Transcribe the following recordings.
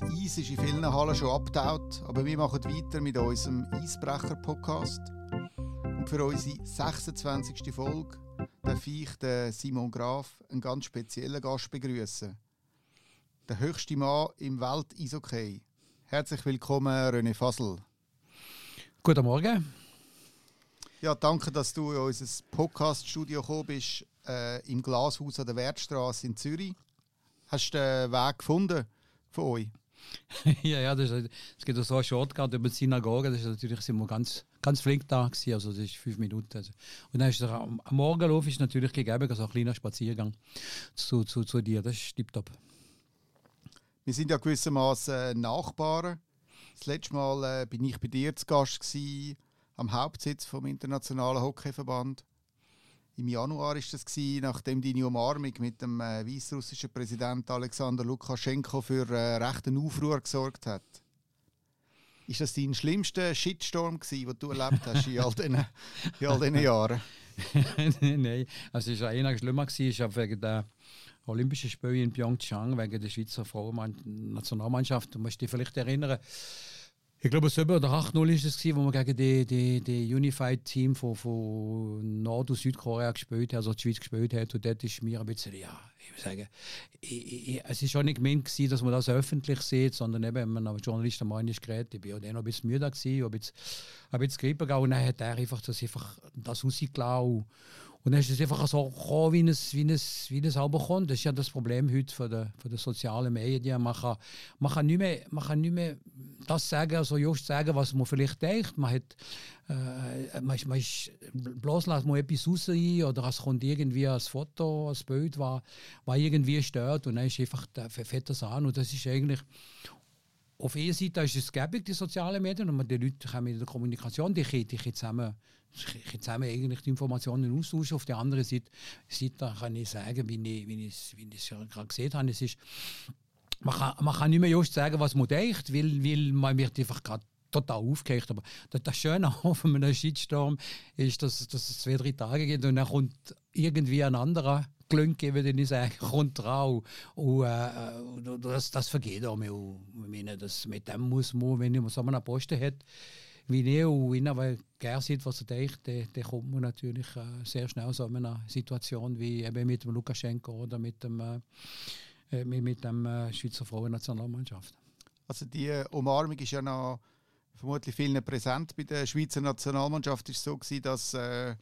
Das Eis ist in vielen Hallen schon abgetaut, aber wir machen weiter mit unserem Eisbrecher-Podcast. Und für unsere 26. Folge darf ich den Simon Graf, einen ganz speziellen Gast, begrüßen. Der höchste Mann im Welt-Eishockey. Herzlich willkommen, René Fasel. Guten Morgen. Ja, danke, dass du in unser Podcast-Studio gekommen bist, äh, im Glashaus an der Wertstraße in Zürich. Hast du den Weg gefunden von euch? ja, ja, das, es gibt so einen Shortcut über die Synagoge. Das ist natürlich sind wir ganz, ganz flink da gewesen, also das ist fünf Minuten. Also. Und dann ist der, am Morgenlauf ist natürlich gegeben, also ein kleiner Spaziergang zu, zu, zu dir. Das ist tiptop. Wir sind ja gewissermaßen Nachbarn. Das letzte Mal äh, bin ich bei dir zu Gast gewesen, am Hauptsitz vom Internationalen Hockeyverband. Im Januar ist das gewesen, nachdem deine Umarmung mit dem äh, weißrussischen Präsidenten Alexander Lukaschenko für äh, rechten Aufruhr gesorgt hat. Ist das dein schlimmster Shitstorm gewesen, den du erlebt hast in all diesen, in all diesen Jahren? Nein, also es war einer schlimmer gewesen, ich habe wegen der Olympischen Spiele in Pyeongchang wegen der Schweizer Frauennationalmannschaft. Du musst dich vielleicht erinnern, ich glaube, 7 oder 8-0 ist es, wo wir gegen die, die, die Unified Team von, von Nord- und Südkorea gespielt haben, also die Schweiz gespielt hat. Und dort ist mir ein bisschen, ja, ich würde sagen, ich, ich, es ist schon nicht gemeint gewesen, dass man das öffentlich sieht, sondern eben, wenn man als Journalist am Ende gerät, ich war auch noch ein bisschen müde, gewesen, ein bisschen, ein bisschen Grippe gegangen. Und dann hat er einfach das, einfach das rausgelassen. Und dann ist es einfach so gekommen, wie es, wie es, wie es aber kommt. Das ist ja das Problem heute von den, von den sozialen Medien. Man kann, man, kann nicht mehr, man kann nicht mehr das sagen, also just sagen, was man vielleicht denkt. Man, hat, äh, man, man ist, bloß lässt man etwas raus oder es kommt irgendwie ein Foto, ein Bild, was, was irgendwie stört und dann ist einfach, fällt das an. Und das ist eigentlich auf einer Seite ist es gäbig, die sozialen Medien, und die Leute kommen in der Kommunikation, die können, die können zusammen, zusammen eigentlich die Informationen austauschen. Auf der anderen Seite, Seite kann ich sagen, wie ich, wie ich, wie ich es gerade gesehen habe, es ist, man, kann, man kann nicht mehr just sagen, was man denkt, weil, weil man wird einfach gerade total aufgehängt. Aber das Schöne auf einem Shitstorm ist, dass, dass es zwei, drei Tage geht und dann kommt irgendwie ein anderer Glünke, würde ich sagen, kommt drauf. Und äh, das, das vergeht auch. Das, mit dem muss man, wenn man so einen Posten hat, wie ich und ihn aber gerne sieht, was er denkt, dann, dann kommt man natürlich äh, sehr schnell so in einer Situation wie eben mit dem Lukaschenko oder mit dem, äh, mit, mit dem äh, Schweizer Frauennationalmannschaft. Also die Umarmung ist ja noch vermutlich vielen präsent bei der Schweizer Nationalmannschaft. Es war so, dass äh,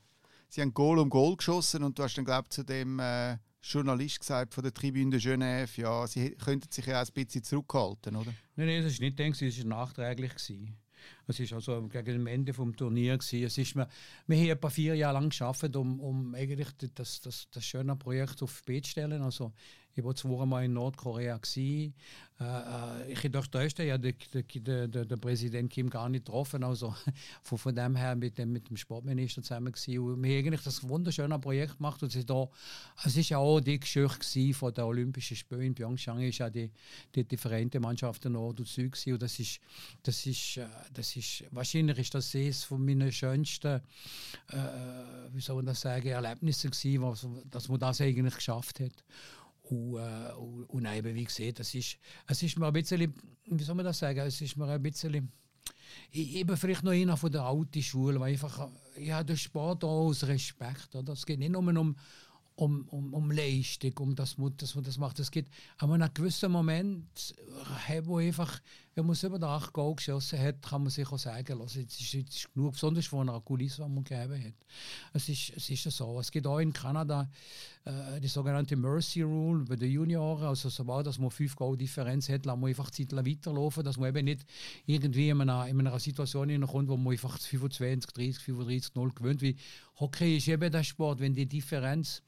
sie haben Goal um Goal geschossen und du hast dann, glaube ich, zu dem äh, Journalist gesagt von der Tribüne de Genève, ja, sie könnten sich ja auch ein bisschen zurückhalten, oder? Nein, nein, das war nicht denk, es war nachträglich. Gewesen. Es war also gegen das Ende des Turniers. Es ist, wir, haben etwa vier Jahre lang geschafft, um, um eigentlich das, das, das schöne Projekt auf die zu stellen. Also, ich war zwei Mal in Nordkorea. Gewesen. Äh, äh ich durfte ja den, den, den, den Präsident Kim gar nicht getroffen. Also von, von dem her mit dem, mit dem Sportminister zusammen gewesen. Wir haben eigentlich das wunderschöne Projekt gemacht. Und es, es ist ja auch die Geschichte von den Olympischen Spielen in Pyeongchang. ist ja die, die, die Vereinte Mannschaft Nord und Süd gewesen. Und das ist, das ist, äh, das ist, wahrscheinlich ist das eines von meinen schönsten, äh, wie soll man das sagen, Erlebnissen gewesen, was, dass man das eigentlich geschafft hat. Und, äh, und, eben, wie gesagt, es ist, es ist mir ein bisschen, wie soll man das sagen, es ist mir ein bisschen, ich, eben vielleicht noch einer von der alten Schule, weil einfach, ja, der Sport auch aus Respekt, oder? Es geht nicht nur um, um, um, um Leistung, um das, dass man das macht. Es geht aber in einem gewissen Moment, wo einfach wenn man über 8 Goal geschossen hat, kann man sich auch sagen, also jetzt ist, ist genug, besonders von einer Kulisse, die man gegeben hat. Es ist, es ist so. Es gibt auch in Kanada äh, die sogenannte Mercy Rule bei den Junioren. Also sobald dass man 5 Goal Differenz hat, lässt man einfach Zeit weiterlaufen, dass man eben nicht irgendwie in einer, in einer Situation hineinkommt, wo man einfach 25, 30, 35, 0 gewöhnt. Wie Hockey ist eben der Sport, wenn die Differenz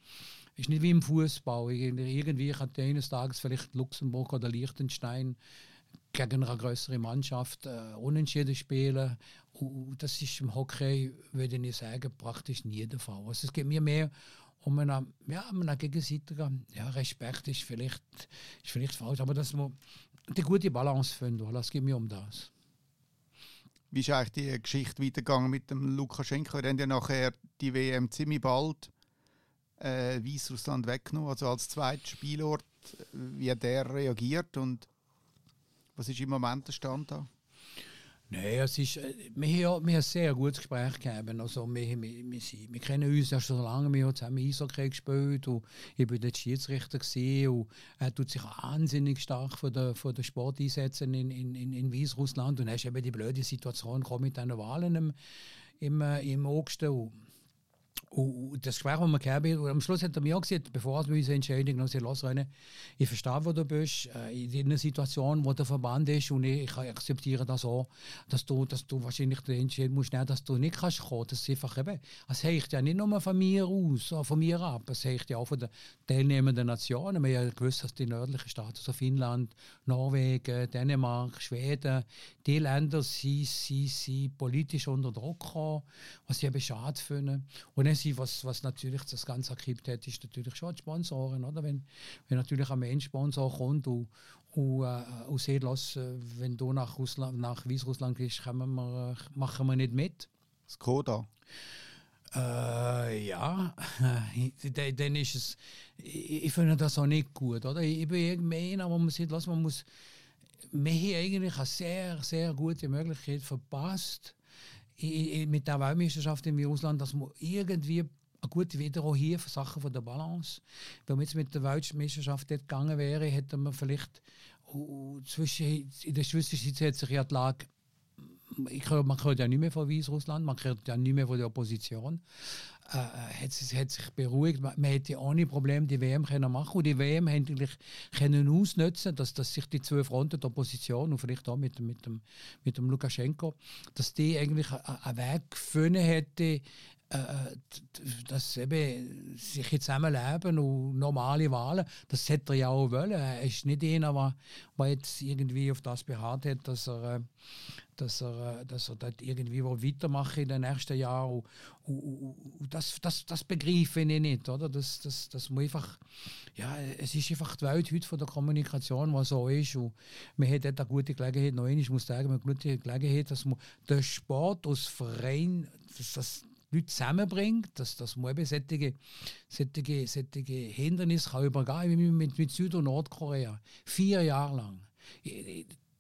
ist nicht wie im Fußball. Irgendwie kann eines Tages vielleicht Luxemburg oder Liechtenstein gegen eine größere Mannschaft äh, unentschieden spielen. Und das ist im Hockey, würde ich sagen, praktisch nie der Fall. Also es geht mir mehr um einen, ja, einen gegenseitigen ja, Respekt ist vielleicht, ist vielleicht falsch, aber dass man die gute Balance finden, es geht mir um das. Wie ist eigentlich die Geschichte weitergegangen mit dem Lukaschenko? Er hat ja nachher die WM ziemlich bald äh, Weißrussland weggenommen, also als zweiter Spielort, wie hat der reagiert und Was ist im Moment der Stand da? Nein, es ist, äh, wir, haben, wir haben ein sehr gutes Gespräch gehabt. Also, wir, wir, wir, sind, wir kennen uns ja schon lange, wir haben zusammen Eishockey gespielt und ich war dort Schiedsrichter gewesen, und er tut sich wahnsinnig stark von der, von der Sport in, in, in, in Weißrussland und dann ist eben die blöde Situation mit diesen Wahlen im, im, äh, im August. Und und das Gespräch, das wir gehabt haben, am Schluss hat er mir auch gesagt, bevor wir unsere Entscheidung noch losrennen, ich verstehe, wo du bist, äh, in einer Situation, wo der Verband ist und ich, akzeptiere das auch, dass du, dass du wahrscheinlich den Entscheid musst nehmen, dass du nicht kannst kommen. Das ist einfach eben, es hängt ja nicht nur von mir aus, von mir ab, es hängt ja auch von den teilnehmenden Nationen. Wir haben ja gewusst, dass die nördlichen Staaten, also Finnland, Norwegen, Dänemark, Schweden, die Länder sind, sind, sind politisch unter Druck gekommen, was ich eben schade finde. Und sind, was, was natürlich das Ganze erkippt hat, ist natürlich schon die Sponsoren. Oder? Wenn, wenn natürlich ein Mensch-Sponsor kommt und, und, äh, und sieht, los, wenn du nach, Russland, nach Weißrussland gehst, wir, äh, machen wir nicht mit. Skoda? Äh, ja, dann ist es, ich, ich finde das auch nicht gut. Oder? Ich bin irgendwie einer, wo man sieht, los, man muss, wir haben eigentlich eine sehr, sehr gute Möglichkeit verpasst, mit der Weltmeisterschaft in Russland, dass man irgendwie eine gute Wiederholung hier für Sachen von der Balance. Wenn man jetzt mit der Weltmeisterschaft dort gegangen wäre, hätte man vielleicht uh, zwischen, in der Zwischenzeit hat sich ja die Lage ich, man hört ja nicht mehr von Weißrussland, man hört ja nicht mehr von der Opposition. Äh, hat, es, hat sich beruhigt. Man, man hätte ohne Problem die WM können machen und die WM eigentlich können ausnutzen, dass, dass sich die zwei Fronten, die Opposition und vielleicht auch mit, mit, dem, mit dem Lukaschenko, dass die eigentlich einen Weg gefunden hätte, äh, äh, dass eben sich zusammenleben und normale Wahlen, das hätte er ja auch wollen. Er ist nicht einer, der jetzt irgendwie auf das beharrt hat, dass er, äh, dass er, dass er dort irgendwie weitermachen in den nächsten Jahren. Und, und, und das, das, das begreife ich nicht. Oder? Das, das, das muss einfach, ja, es ist einfach die Welt heute von der Kommunikation, was so ist. Und man hat eine gute Gelegenheit, noch ich muss sagen, eine gute Gelegenheit, dass man den Sport aus Verein, dass das Leute zusammenbringt, dass, dass man eben solche, solche, solche Hindernisse kann übergehen wie mit, mit Süd- und Nordkorea. Vier Jahre lang.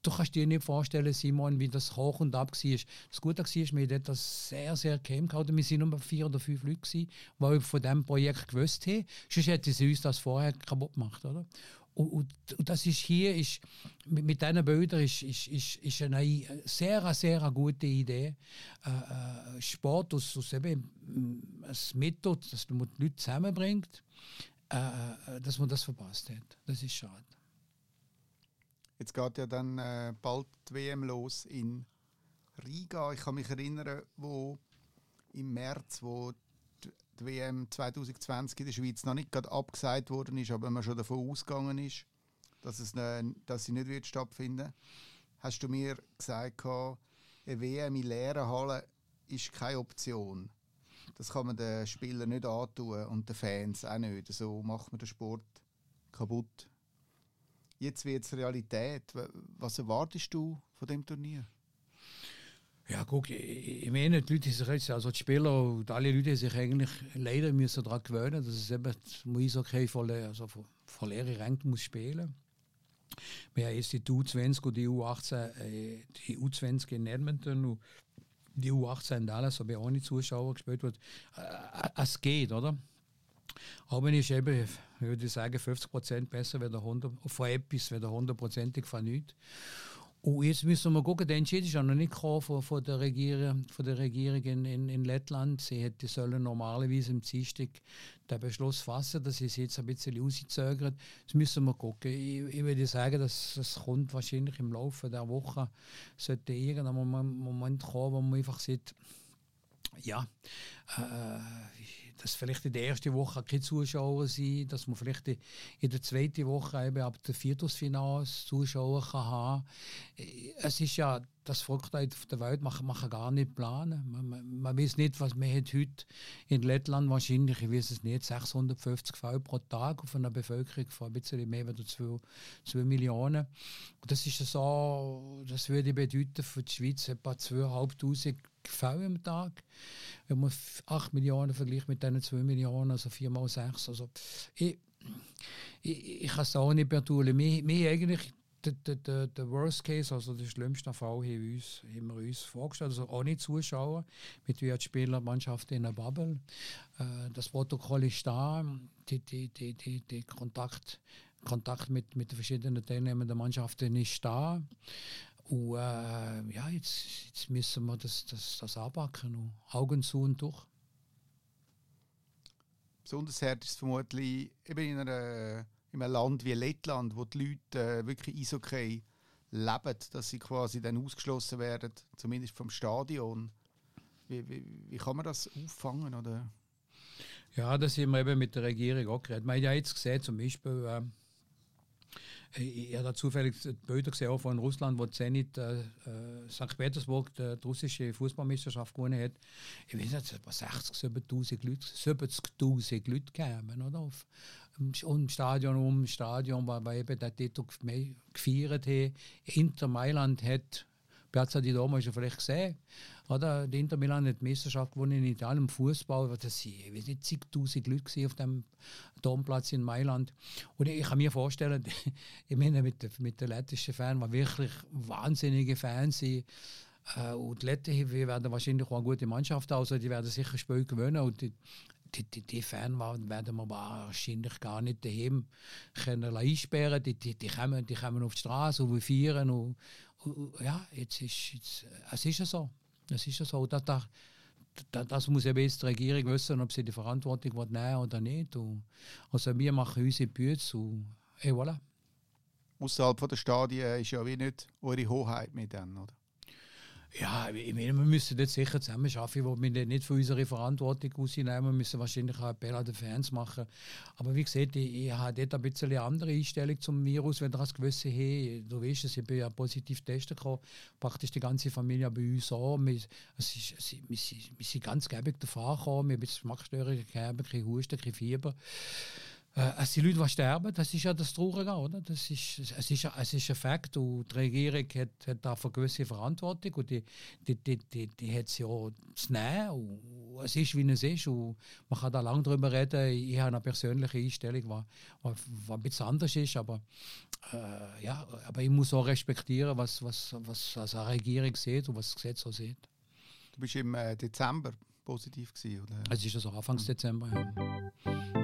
Du kannst dir nicht vorstellen, Simon, wie das hoch und ab war. Das Gute war, wir haben das sehr, sehr geheim gehalten. Wir waren nur vier oder fünf Leute, die von diesem Projekt gewusst haben. Sonst hätten sie uns das vorher kaputt gemacht. Oder? Und, und, und, das ist hier, ist, mit, mit diesen Bildern, ist, ist, ist, ist eine sehr, sehr gute Idee. Äh, äh, Sport aus, aus eben ein Mittel, dass man die Leute zusammenbringt, äh, äh, dass man das verpasst hat. Das ist schade. Jetzt geht ja dann äh, bald die WM los in Riga. Ich kann mich erinnern, wo im März, wo die WM 2020 in der Schweiz noch nicht gerade abgesagt worden ist, aber man schon davon ausgegangen ist, dass, es ne, dass sie nicht wird stattfinden hast du mir gesagt, eine WM in leeren Hallen ist keine Option. Das kann man den Spielern nicht antun und den Fans auch nicht. So macht man den Sport kaputt. Jetzt wird es Realität. Was erwartest du von dem Turnier? Ja, guck, ich meine, die Leute sich jetzt, also die Spieler und alle Leute sich eigentlich leider müssen daran gewöhnen, dass es eben das okay von, also von, von leeren muss spielen. Wir haben jetzt die U20 und die U18, äh, die U20 in Edmonton und die U18 in Dallas, aber ohne Zuschauer gespielt wird. Äh, es geht, oder? Aber ist eben, ich würde sagen, 50% besser wie der 100, von etwas, wie der 100%ig von nichts. Und jetzt müssen wir gucken, der Entscheid ist ja noch nicht gekommen von, von, der, Regierung, von der Regierung in, in, in Lettland. Sie hätte sollen normalerweise im Dienstag den Beschluss fassen, dass sie es jetzt ein bisschen auszögert. Das müssen wir gucken. Ich, ich würde sagen, dass das kommt wahrscheinlich im Laufe der Woche sollte irgendein Moment kommen, wo man einfach sieht, ja, äh, dass vielleicht in der ersten Woche keine Zuschauer sind, dass man vielleicht in der zweiten Woche eben ab dem Viertelfinale Zuschauer kann haben. Es ist ja das Verrücktheit auf der Welt, man, man gar nicht planen. Man, man, man weiß nicht, was man hat heute in Lettland wahrscheinlich, ich weiß es nicht, 650 Fälle pro Tag auf einer Bevölkerung von ein bisschen mehr als 2, 2 Millionen. Und das ist so, das würde bedeuten für die Schweiz etwa 2500 Fälle am Tag. Wenn man 8 Millionen vergleicht mit diesen 2 Millionen, also 4 mal 6. Also, ich, ich, ich kann es auch nicht mehr tun. Wir eigentlich der, der, der Worst Case, also der schlimmste Fall, haben wir uns, haben wir uns vorgestellt. Also ohne Zuschauer, mit wie die Spielermannschaft in der Bubble. Äh, das Protokoll ist da, die, die, die, die, die Kontakt, Kontakt mit, mit den verschiedenen Teilnehmern der Mannschaften ist da. Und äh, ja, jetzt, jetzt müssen wir das, das, das anpacken. Augen zu und durch. Besonders hart ist es vermutlich eben in, einer, in einem Land wie Lettland, wo die Leute äh, wirklich Eishockey leben, dass sie quasi dann ausgeschlossen werden, zumindest vom Stadion. Wie, wie, wie kann man das auffangen? Oder? Ja, das haben wir eben mit der Regierung auch geredet. Man hat ja jetzt gesehen, zum Beispiel, äh, ich habe zufällig Bilder gesehen auch von Russland, wo Zenit äh, äh St. Petersburg die, die russische Fußballmeisterschaft gewonnen hat. Ich weiß nicht, etwa 60, 70.000 Leute, 70.000 Leute kamen, oder? Auf, um Stadion, um Stadion, weil, weil eben Titel gefeiert hat. Inter Mailand hat Piazza di Doma hast du vielleicht gesehen. Oder? Die Inter Milan hat die Meisterschaft gewonnen in Italien im Fußball. Das waren zigtausend Leute auf dem Domplatz in Mailand. Und ich kann mir vorstellen, ich meine, mit, den, mit den lettischen Fans, die wirklich wahnsinnige Fans sind, äh, und die Letten werden wahrscheinlich auch eine gute Mannschaft aus, also die werden sicher Spiel gewinnen. Und die, die, die, die Fans werden wir wahrscheinlich gar nicht daheim können einsperren Die, die, die, kommen, die kommen auf die Straße und feiern. Und, ja, jetzt ist, jetzt, es ist ja so. Es ist ja so. Das, das, das muss eben jetzt die Regierung wissen, ob sie die Verantwortung nehmen oder nicht. Und, also wir machen unsere Bütze und et voilà. Außerhalb der Stadien ist ja wie nicht eure Hoheit mit denen, oder? Ja, ich meine, wir müssen jetzt sicher zusammen arbeiten, wo wir nicht von unserer Verantwortung rausnehmen. Wir müssen wahrscheinlich auch Appell an die Fans machen. Aber wie gesagt, ich, ich habe dort ein bisschen eine andere Einstellung zum Virus, wenn du das gewusst hey, du weißt es, ich bin ja positiv testen gekommen, praktisch die ganze Familie bei uns auch. Wir, es ist, es, wir, sind, wir sind ganz gäbig davon gekommen, wir haben Geschmacksstörungen gehabt, kein Husten, kein Fieber. Äh, es sind Leute, die sterben, das ist ja das Traurige, oder? Das ist, es, ist, es ist ein Fakt und die Regierung hat, hat dafür eine gewisse Verantwortung und die, die, die, die, die hat es ja zu nehmen und es ist, wie es ist und man kann da lange darüber reden. Ich habe eine persönliche Einstellung, die, die ein bisschen anders ist, aber, äh, ja, aber ich muss auch respektieren, was, was, was also eine Regierung sieht und was das Gesetz so sieht. Du bist im äh, Dezember positiv gewesen, oder? Es ist also Anfangs mhm. Dezember, ja.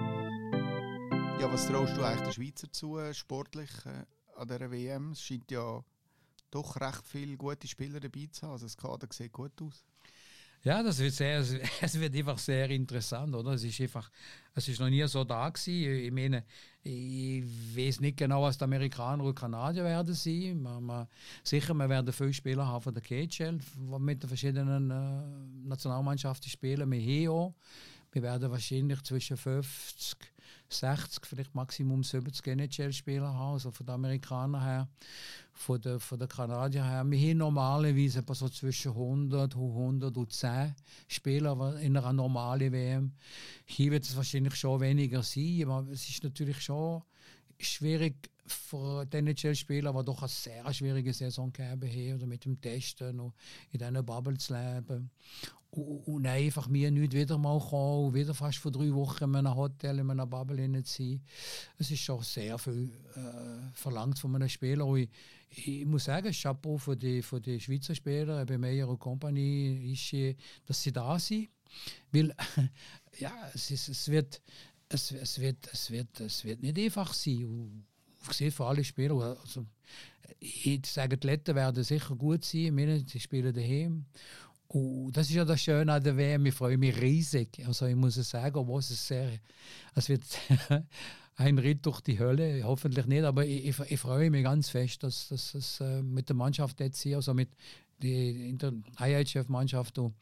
Ja, was traust du eigentlich den Schweizer zu, äh, sportlich äh, an dieser WM? Es scheint ja doch recht viele gute Spieler dabei zu haben. Also das Kader sieht gut aus. Ja, das wird sehr, es wird einfach sehr interessant, oder? Es ist einfach, es ist noch nie so da gewesen. Ich meine, ich weiß nicht genau, was die Amerikaner und Kanadier werden sein. Man, man, sicher, wir werden viele Spieler haben von der KHL, die mit den verschiedenen äh, Nationalmannschaften spielen. Wir haben auch. Wir werden wahrscheinlich zwischen 50 60, vielleicht Maximum 70 NHL-Spieler haben, also von den Amerikanern her, von den, von den Kanadiern her. Wir haben normalerweise so zwischen 100 und 110 Spieler in einer normalen WM. Hier wird es wahrscheinlich schon weniger sein, aber es ist natürlich schon schwierig für die NHL-Spieler, die doch eine sehr schwierige Saison gegeben haben, oder mit dem Testen und in diesen Bubble zu leben. Und, einfach mir nicht wieder mal kommen und wieder fast vor drei Wochen in einem Hotel, in einer Bubble zu sein. Es ist schon sehr viel äh, verlangt von einem Spieler. Und ich, ich muss sagen, Chapeau für die, für die Schweizer Spieler, bei Meyer und Company, ist, dass sie da sind. Weil, ja, es, ist, es, wird, es, es, wird, es, wird, es wird nicht einfach sein. Und, ich sehe für alle Spieler, also, ich sage, die Letten werden sicher gut sein. Sie spielen daheim. Und das ist ja das Schöne an der WM. Ich freue mich riesig. Also ich muss es sagen, obwohl es sehr, es wird ein Ritt durch die Hölle, hoffentlich nicht, aber ich, ich, ich freue mich ganz fest, dass das äh, mit der Mannschaft jetzt hier, also mit der IHF-Mannschaft und,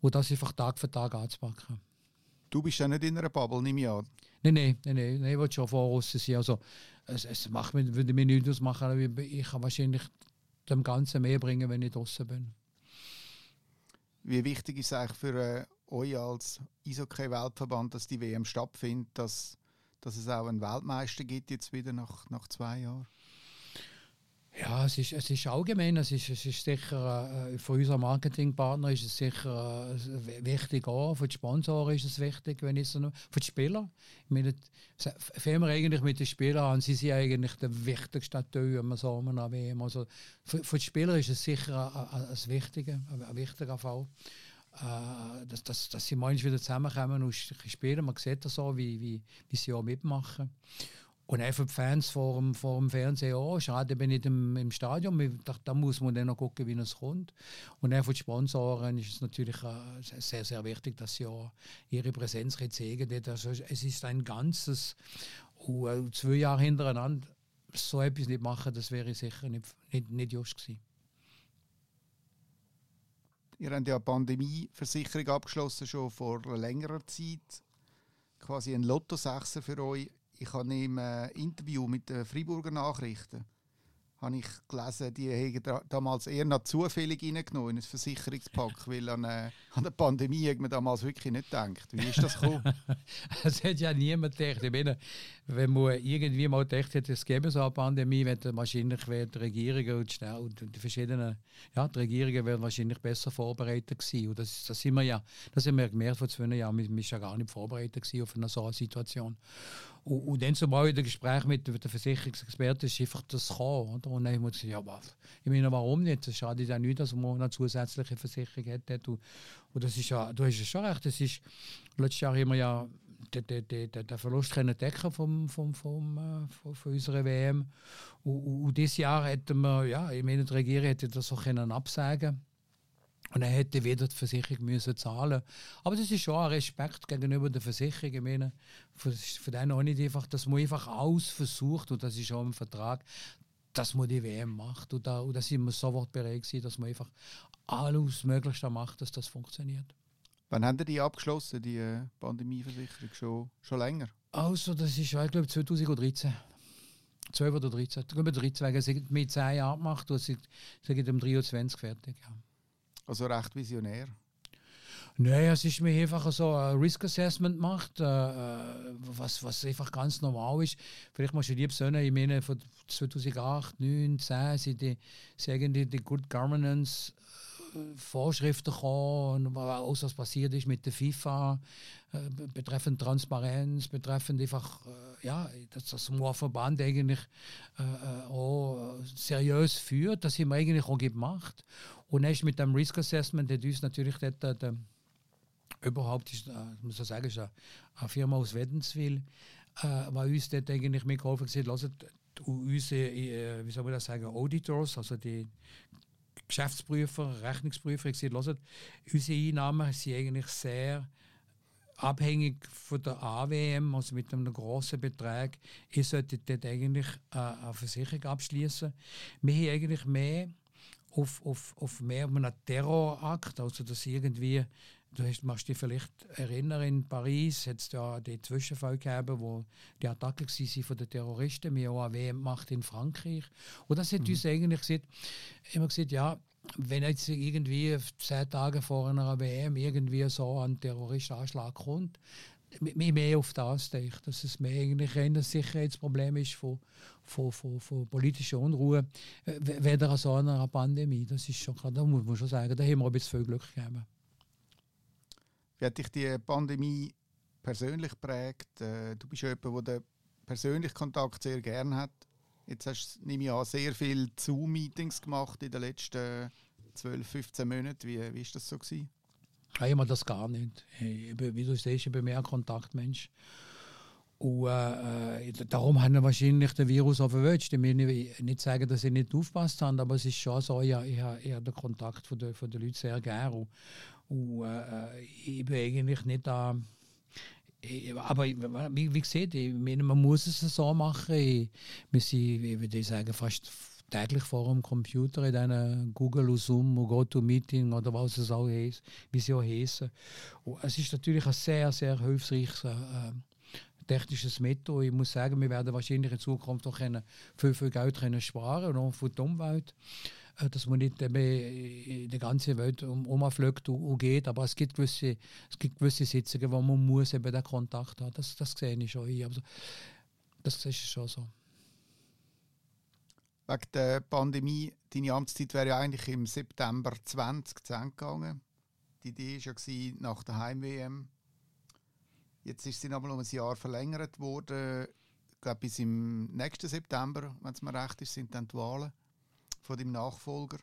und das einfach Tag für Tag anzupacken. Du bist ja nicht in einer Bubble, nehme ich an. Nein, nein, nein, nein, ich will schon voraus sein. Also, es, es macht mir, würde mir nichts ausmachen, ich kann wahrscheinlich dem Ganzen mehr bringen, wenn ich draußen bin. Wie wichtig ist es eigentlich für äh, euch als Eishockey-Weltverband, dass die WM stattfindet, dass, dass es auch einen Weltmeister gibt jetzt wieder nach, nach zwei Jahren? Ja, es ist, es ist allgemein, es ist, es ist sicher, äh, für unseren Marketingpartner ist es sicher äh, wichtig auch, für die Sponsoren ist es wichtig, wenn ich so für die Spieler. Ich meine, fangen wir eigentlich mit den Spielern an, sie sind eigentlich der wichtigste Akteur, wenn man so einer WM. Also für, für die Spieler ist es sicher ein, ein, wichtiger, ein wichtiger Fall. Äh, dass, dass, dass sie manchmal wieder zusammenkommen und spielen. Man sieht das so, wie, wie, wie sie auch mitmachen. Und für die Fans vor dem, vor dem Fernsehen auch. Schade, bin ich im, im Stadion. Da, da muss man dann noch gucken, wie es kommt. Und auch für die Sponsoren ist es natürlich äh, sehr, sehr wichtig, dass sie auch ihre Präsenz zeigen. Also es ist ein ganzes, uh, zwei Jahre hintereinander so etwas nicht machen, das wäre sicher nicht, nicht, nicht just gewesen. Ihr habt ja eine Pandemieversicherung abgeschlossen, schon vor längerer Zeit. Quasi ein Lotto-Sechser für euch ich habe im äh, Interview mit den Freiburger Nachrichten habe ich gelesen, die haben damals eher noch zufällig reingenommen in ein Versicherungspack, weil an, äh, an eine Pandemie hat man damals wirklich nicht gedacht. Wie ist das gekommen? das hat ja niemand gedacht. Ich meine, wenn man irgendwie mal gedacht hätte, es gäbe so eine Pandemie, wenn wahrscheinlich die Regierungen und, schnell, die verschiedenen, ja, die Regierungen wären wahrscheinlich besser vorbereitet gewesen. Und das, das sind wir ja, das haben wir gemerkt vor zwei Jahren, wir, wir ja gar nicht vorbereitet auf eine solche Situation. Und, und dann zumal in dem Gespräch mit der Versicherungsexperten ist einfach das gekommen. Oder? Und dann haben wir gesagt, ja, was? Ich meine, warum nicht? Es schadet ja nicht, dass man eine zusätzliche Versicherung hat. Und, und das ist ja, du hast ja schon recht, das ist, letztes Jahr haben wir ja den, den, den, Verlust können decken vom, vom, vom, äh, von, unserer WM. Und, und, und dieses Jahr hätten wir, ja, ich meine, die Regierung hätte das auch können absagen und er hätte wieder die Versicherung müssen zahlen Aber das ist schon ein Respekt gegenüber der Versicherung. Ich meine, für, für den auch nicht einfach, dass man einfach alles versucht, und das ist auch im Vertrag, dass man die WM macht. Und da, und da sind wir sofort bereit gewesen, dass man einfach alles Möglichste macht, dass das funktioniert. Wann haben die abgeschlossen, die äh, Pandemieversicherung? Schon, schon länger? Also, das ist, ich glaube, 2013. 12 oder 13. Ich glaube, 13, weil sie mit 10 Jahren gemacht und sie sind am 23 fertig. Ja. Also recht visionär. Nein, es ist mir einfach so ein Risk Assessment gemacht, äh, äh was, was einfach ganz normal ist. Vielleicht musst du lieb sagen, ich meine, von 2008, 2009, 2010 sind die, die, die Good Governance äh, Vorschriften gekommen, was, was passiert ist mit der FIFA, äh, betreffend Transparenz, betreffend einfach, äh, ja, dass das Verband eigentlich äh, äh, auch seriös führt, das haben wir eigentlich auch gemacht. Und erst mit dem Risk Assessment hat uns natürlich dort, äh, der, überhaupt, ist, äh, muss ich sagen, ist eine, Firma aus Wädenswil, äh, war uns dort eigentlich mitgeholfen hat, unsere, äh, wie soll man das sagen, Auditors, also die Geschäftsprüfer, Rechnungsprüfer, gesagt, hört, unsere Einnahmen sind eigentlich sehr abhängig von der AWM, also mit einem großen Betrag. Ihr solltet dort eigentlich äh, eine Versicherung abschließen. Wir haben eigentlich mehr auf, auf, auf mehr einen Terrorakt, also dass irgendwie, du hast, machst dich vielleicht erinnern, in Paris hat es ja die Zwischenfall gegeben, wo die Attacke von den Terroristen, wir haben auch eine WM gemacht in Frankreich. Und das hat mhm. uns eigentlich gesagt, immer gesagt, ja, wenn jetzt irgendwie zehn Tage vor einer WM irgendwie so ein Terroristanschlag kommt, mich mehr auf das denkt, dass es mehr eigentlich ein Sicherheitsproblem ist von, von, von, von politischer Unruhe, äh, weder an so einer Pandemie. Das ist schon klar, da muss man schon sagen, da haben wir ein bisschen viel Glück gegeben. Wie hat dich die Pandemie persönlich prägt? Äh, du bist jemand, der den persönlichen Kontakt sehr gerne hat. Jetzt hast du, nehme ich an, sehr viele Zoom-Meetings gemacht in den letzten 12, 15 Monaten. Wie war das so? Gewesen? Ich mache das gar nicht. Ich, wie du siehst, ich bin mehr ein Kontaktmensch. Und äh, äh darum haben wir wahrscheinlich den Virus auch verwünscht. Ich will nicht sagen, dass ich nicht aufgepasst habe, aber es ist schon so, ja, ich habe den Kontakt von den, von den Leuten sehr gerne. Und äh, ich bin eigentlich nicht da. aber wie, wie gesagt, ich meine, man muss es so machen. Ich, wir sind, ich würde sagen, fast täglich vor dem Computer in diesen Google und Zoom und GoToMeeting oder was es auch heißt, wie sie auch heißen. Und es ist natürlich ein sehr, sehr hilfreiches äh, technisches Mittel. Ich muss sagen, wir werden wahrscheinlich in Zukunft auch können, viel, viel Geld können sparen und für die Umwelt. Äh, dass man nicht in der ganzen Welt um, umfliegt und, und geht. Aber es gibt gewisse, es gibt gewisse Sitzungen, wo man muss eben den Kontakt haben. Das, das sehe ich schon. Also, das ist schon so. Wegen der Pandemie, deine Amtszeit wäre ja eigentlich im September 2010 gegangen. Die Idee war ja nach der Heim-WM. Jetzt ist sie nochmal um ein Jahr verlängert worden. Ich glaube, bis im nächsten September, wenn es mir recht ist, sind dann die Wahlen von dem Nachfolger.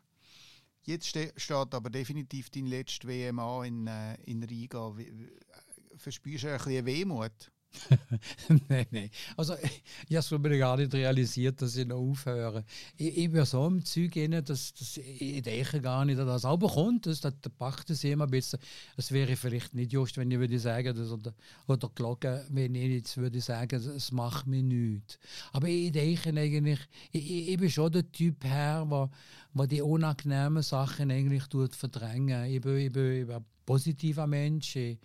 Jetzt ste steht aber definitiv dein letzte WMA in, äh, in Riga. Verspürst du ein bisschen Wehmut? nein, nein. Also, ich habe es mir gar nicht realisiert, dass ich noch aufhöre. Ich, ich bin so im Zeug rein, dass, dass ich denke gar nicht, dass das auch kommt. Das, das packt es immer ein bisschen. Es wäre vielleicht nicht just, wenn ich würde sagen, dass, oder, oder gelogen, wenn ich jetzt würde sagen, es macht mir nichts. Aber ich denke eigentlich, ich, ich bin schon der Typ her, der, die unangenehmen Sachen eigentlich verdrängen. Ich bin, ich bin, ich bin positiver Mensch. Ich,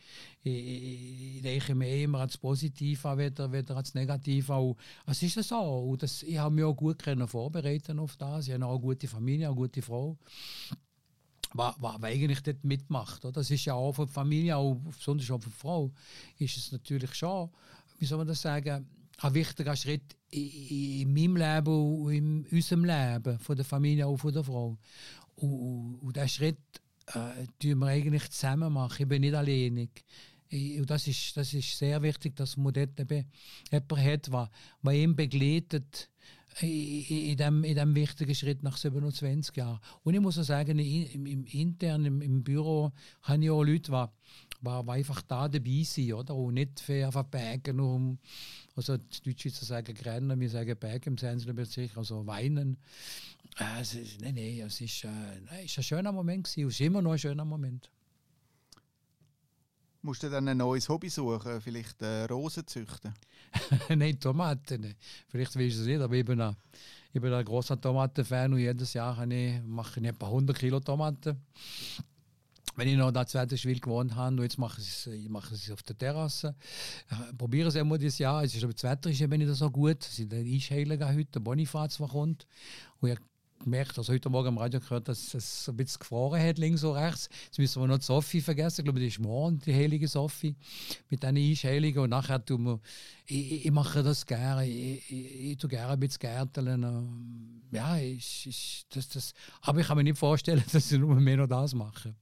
ich, ich denke mehr immer als positiv an, weder, weder als negativ an. Es ist so. Und das, ich habe mich auch gut können vorbereiten auf das. Ich habe auch eine gute Familie, eine gute Frau. Was, was eigentlich dort mitmacht. Das ist ja auch für die Familie, auch, besonders auch für die Frau, ist es natürlich schon, wie soll man das sagen, ein wichtiger Schritt in, in meinem Leben und in unserem Leben, von der Familie und von der Frau. Und, und, und der Schritt äh, tun wir eigentlich zusammen machen. Ich bin nicht alleinig. Und das ist, das ist sehr wichtig, dass man dort jemanden hat, der, der ihn begleitet in diesem in dem wichtigen Schritt nach 27 Jahren. Und ich muss auch sagen, im, im intern, im, im, Büro, habe ich auch Leute, die, die, einfach da dabei sind, oder? Und nicht einfach Bagen um, also die Deutschen sagen Grennen, wir sagen Bagen im Sensenbezirk, also weinen. Ist, nein, nein, es ist, äh, nein, ist ein schöner Moment gewesen, es ist immer noch ein schöner Moment. Musst du dann ein neues Hobby suchen, vielleicht äh, Rosen züchten? nein, Tomaten. Vielleicht willst du es nicht, aber ich bin ein, ich bin ein großer Tomatenfan und jedes Jahr ich, mache ich etwa 100 Kilo Tomaten. Wenn ich noch in der zweiten Schwil gewohnt habe, und jetzt mache ich es, ich mache es auf der Terrasse, ich probiere es immer dieses Jahr. Es ist das Wetter ist eben nicht so gut. Es sind Eisheiligen heute, der Bonifaz, der kommt. Und ich gemerkt, also heute Morgen am Radio gehört, dass es ein bisschen gefroren hat, links und rechts. Jetzt müssen wir noch die Sophie vergessen. Ich glaube, die ist morgen, die heilige Sophie, mit diesen Einschheiligen. Und nachher tun wir, ich, ich mache das gerne. Ich, ich, ich tue gerne ein bisschen Gärteln. Ja, ich, ich, das, das, aber ich kann mir nicht vorstellen, dass ich nur mehr noch das mache.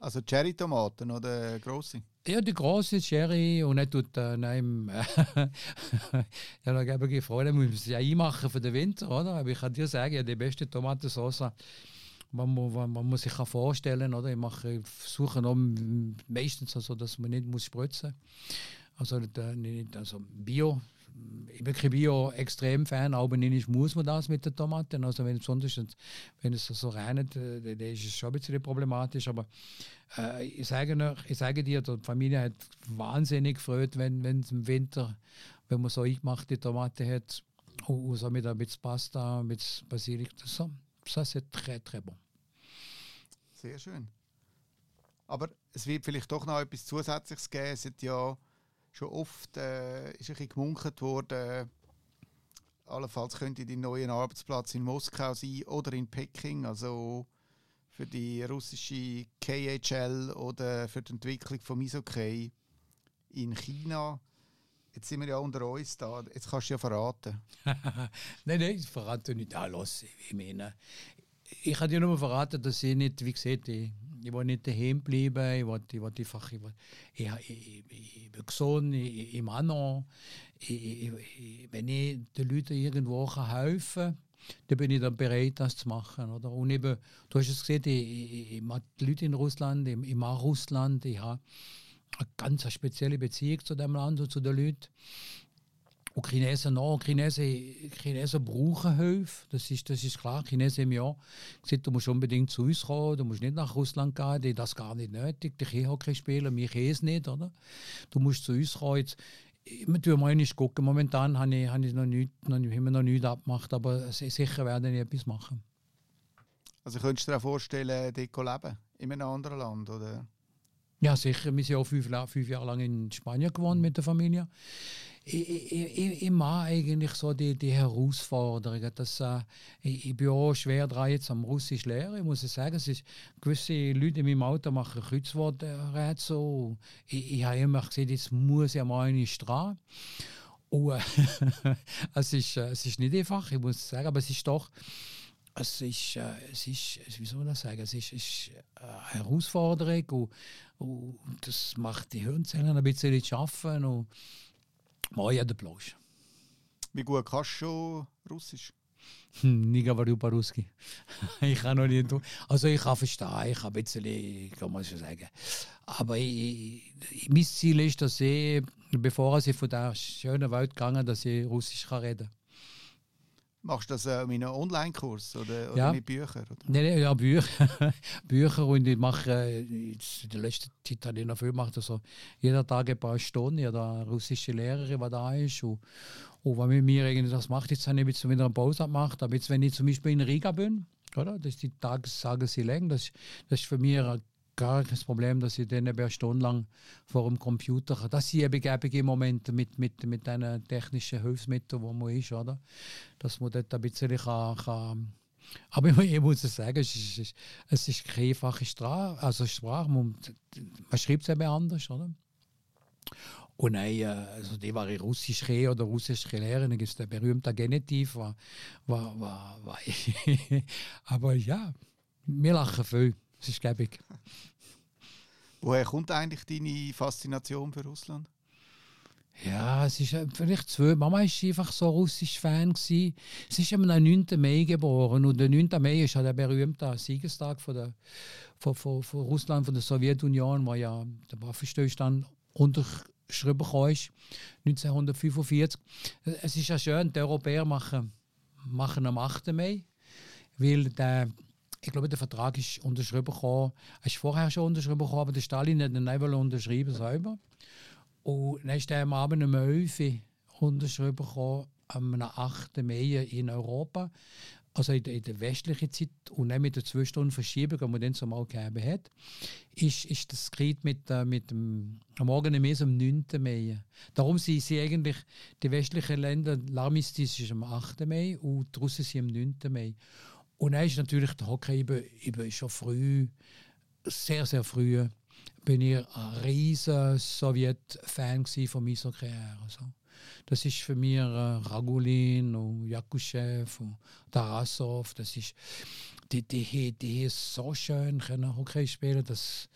Also Cherry-Tomaten oder grosse? Ja, die große Cherry und nicht tut nein, äh, ja, da habe ich Freude, muss sie ja einmachen für den Winter, oder? Aber ich kann dir sagen, ja, die beste Tomatensauce, man, man, man muss sich vorstellen, oder? Ich mache, ich versuche noch meistens so, dass man nicht muss spritzen. Also nicht, also Bio ich bin kein Bio-Extrem-Fan, aber nicht muss man das mit den Tomaten. Also wenn es wenn es so regnet, äh, dann ist es schon ein bisschen problematisch. Aber äh, ich, sage noch, ich sage dir, die Familie hat wahnsinnig gefreut, wenn, wenn im Winter, wenn man so eingemachte Tomaten hat, und so mit ein bisschen Pasta, mit Basilik. Das, das ist très, très bon. Sehr schön. Aber es wird vielleicht doch noch etwas Zusätzliches geben. Es ja schon oft äh, ist ein bisschen gemunkelt worden, allenfalls könnte dein neuer Arbeitsplatz in Moskau sein oder in Peking, also für die russische KHL oder für die Entwicklung von Eishockey in China. Jetzt sind wir ja unter uns da. Jetzt kannst du ja verraten. nein, nein, ich verrate nicht alles. Ich meine, ich kann dir nur verraten, dass ich nicht, wie gesagt, ich will nicht daheim bleiben, ich will, ich will einfach, ich, will, ich, ich, ich, ich bin gesund, ich, ich mache noch. Ich, wenn ich den Leuten irgendwo helfen kann, dann bin ich dann bereit, das zu machen. Oder? Und eben, du hast es gesehen, ich, ich, mag die Leute in Russland, ich, ich mag Russland, ich habe eine ganz spezielle Beziehung zu dem Land und zu den Leuten. Und Chinesen noch, Chinesen, Chinesen brauchen Hilfe, das ist, das ist klar. Chinesen haben ja gesagt, du musst unbedingt zu uns kommen, du musst nicht nach Russland gehen, die das gar nicht nötig, die Hockey spielen, wir es nicht, oder? Du musst zu uns kommen. Jetzt, wir tun mal nicht gucken. Momentan habe ich, habe ich noch nicht, noch, haben wir noch nichts abgemacht, aber sicher werden wir etwas machen. Also könntest du dir auch vorstellen, dort leben, in einem anderen Land, oder? Ja, sicher. Wir sind auch fünf, fünf Jahre lang in Spanien gewohnt mit der Familie ich, ich, ich mag eigentlich so die, die Herausforderungen. Das, äh, ich, ich, bin auch schwer dran jetzt am Russisch lernen. Ich muss sagen, es ist, gewisse Leute in meinem Auto machen Kreuzworträtsel. Ich, ich habe immer gesagt, jetzt muss ich mal eine dran. Und, äh, es, ist, äh, es ist nicht einfach, ich muss sagen, aber es ist doch, es ist, äh, es ist wie soll man das sagen, es ist, ist eine Herausforderung und, und das macht die Hirnzellen ein bisschen zu arbeiten und Moja den Applaus. Wie gut kannst du schon Russisch? Не говорю по-русски. ich kann noch nicht. Also ich kann verstehen, ich kann ein bisschen, kann man schon sagen. Aber ich, mein Ziel ist, dass ich, bevor ich von dieser schönen Welt gegangen dass ich Russisch kann reden kann. Machst du das äh, mit einem Online-Kurs oder, oder ja. mit Büchern? Oder? Nein, ja, Bücher. Bücher und ich mache, äh, in der letzten Zeit habe ich noch viel gemacht, also jeden Tag ein paar Stunden. Ich habe eine russische Lehrerin, die da ist und, und wenn mit mir irgendwie das macht, jetzt habe ich jetzt wieder eine Pause gemacht, aber jetzt, wenn ich zum Beispiel in Riga bin, oder, das ist die Tagessage sie lang, das, das ist für mich gar kein Problem, dass ich dann eben stundenlang vor dem Computer kann. Das sind eben gebige Momente mit, mit, mit diesen technischen Hilfsmitteln, wo man ist, oder? Dass man dort ein bisschen kann, kann aber ich muss sagen, es ist, es ist keine einfache Sprache. Also Sprache, man, man schreibt es eben anders, oder? Und nein, äh, also die war Russisch oder Russisch lernen, gibt es den berühmten Genitiv. War, war, war, war aber ja, wir lachen viel. Das ist gäbig. Woher kommt eigentlich deine Faszination für Russland? Ja, es ist äh, vielleicht zwei. Mama war einfach so russisch Fan. Gewesen. Sie ist am 9. Mai geboren und der 9. Mai ist halt der berühmte Siegestag von, der, von, von, von Russland, von der Sowjetunion, wo ja der Waffenstillstand unterschrieben ist, 1945. Es ist ja schön, die Europäer machen, machen am 8. Mai, weil der ich glaube, der Vertrag ist unterschrieben gekommen. Er ist vorher schon unterschrieben gekommen, aber der Stalin hat ihn nicht unterschrieben selber. Und dann ist er am Abend um 11 Uhr unterschrieben gekommen, am 8. Mai in Europa. Also in der, in der westlichen Zeit und nicht mit der zwei Stunden Verschiebung, die man dann zumal gegeben hat, ist, ist das Krieg mit, äh, mit dem am Morgen im am 9. Mai. Darum sind sie eigentlich die westlichen Länder, Larmistisch ist am 8. Mai und die Russen sind am 9. Mai. Und dann ist natürlich der Hockey eben, eben schon früh, sehr, sehr früh, bin ich ein riesiger Sowjet-Fan von her. Also, das ist für mich äh, Ragulin und Jakuschew und Tarasov. Das ist, die, die, die, so schön können Hockey spielen. dass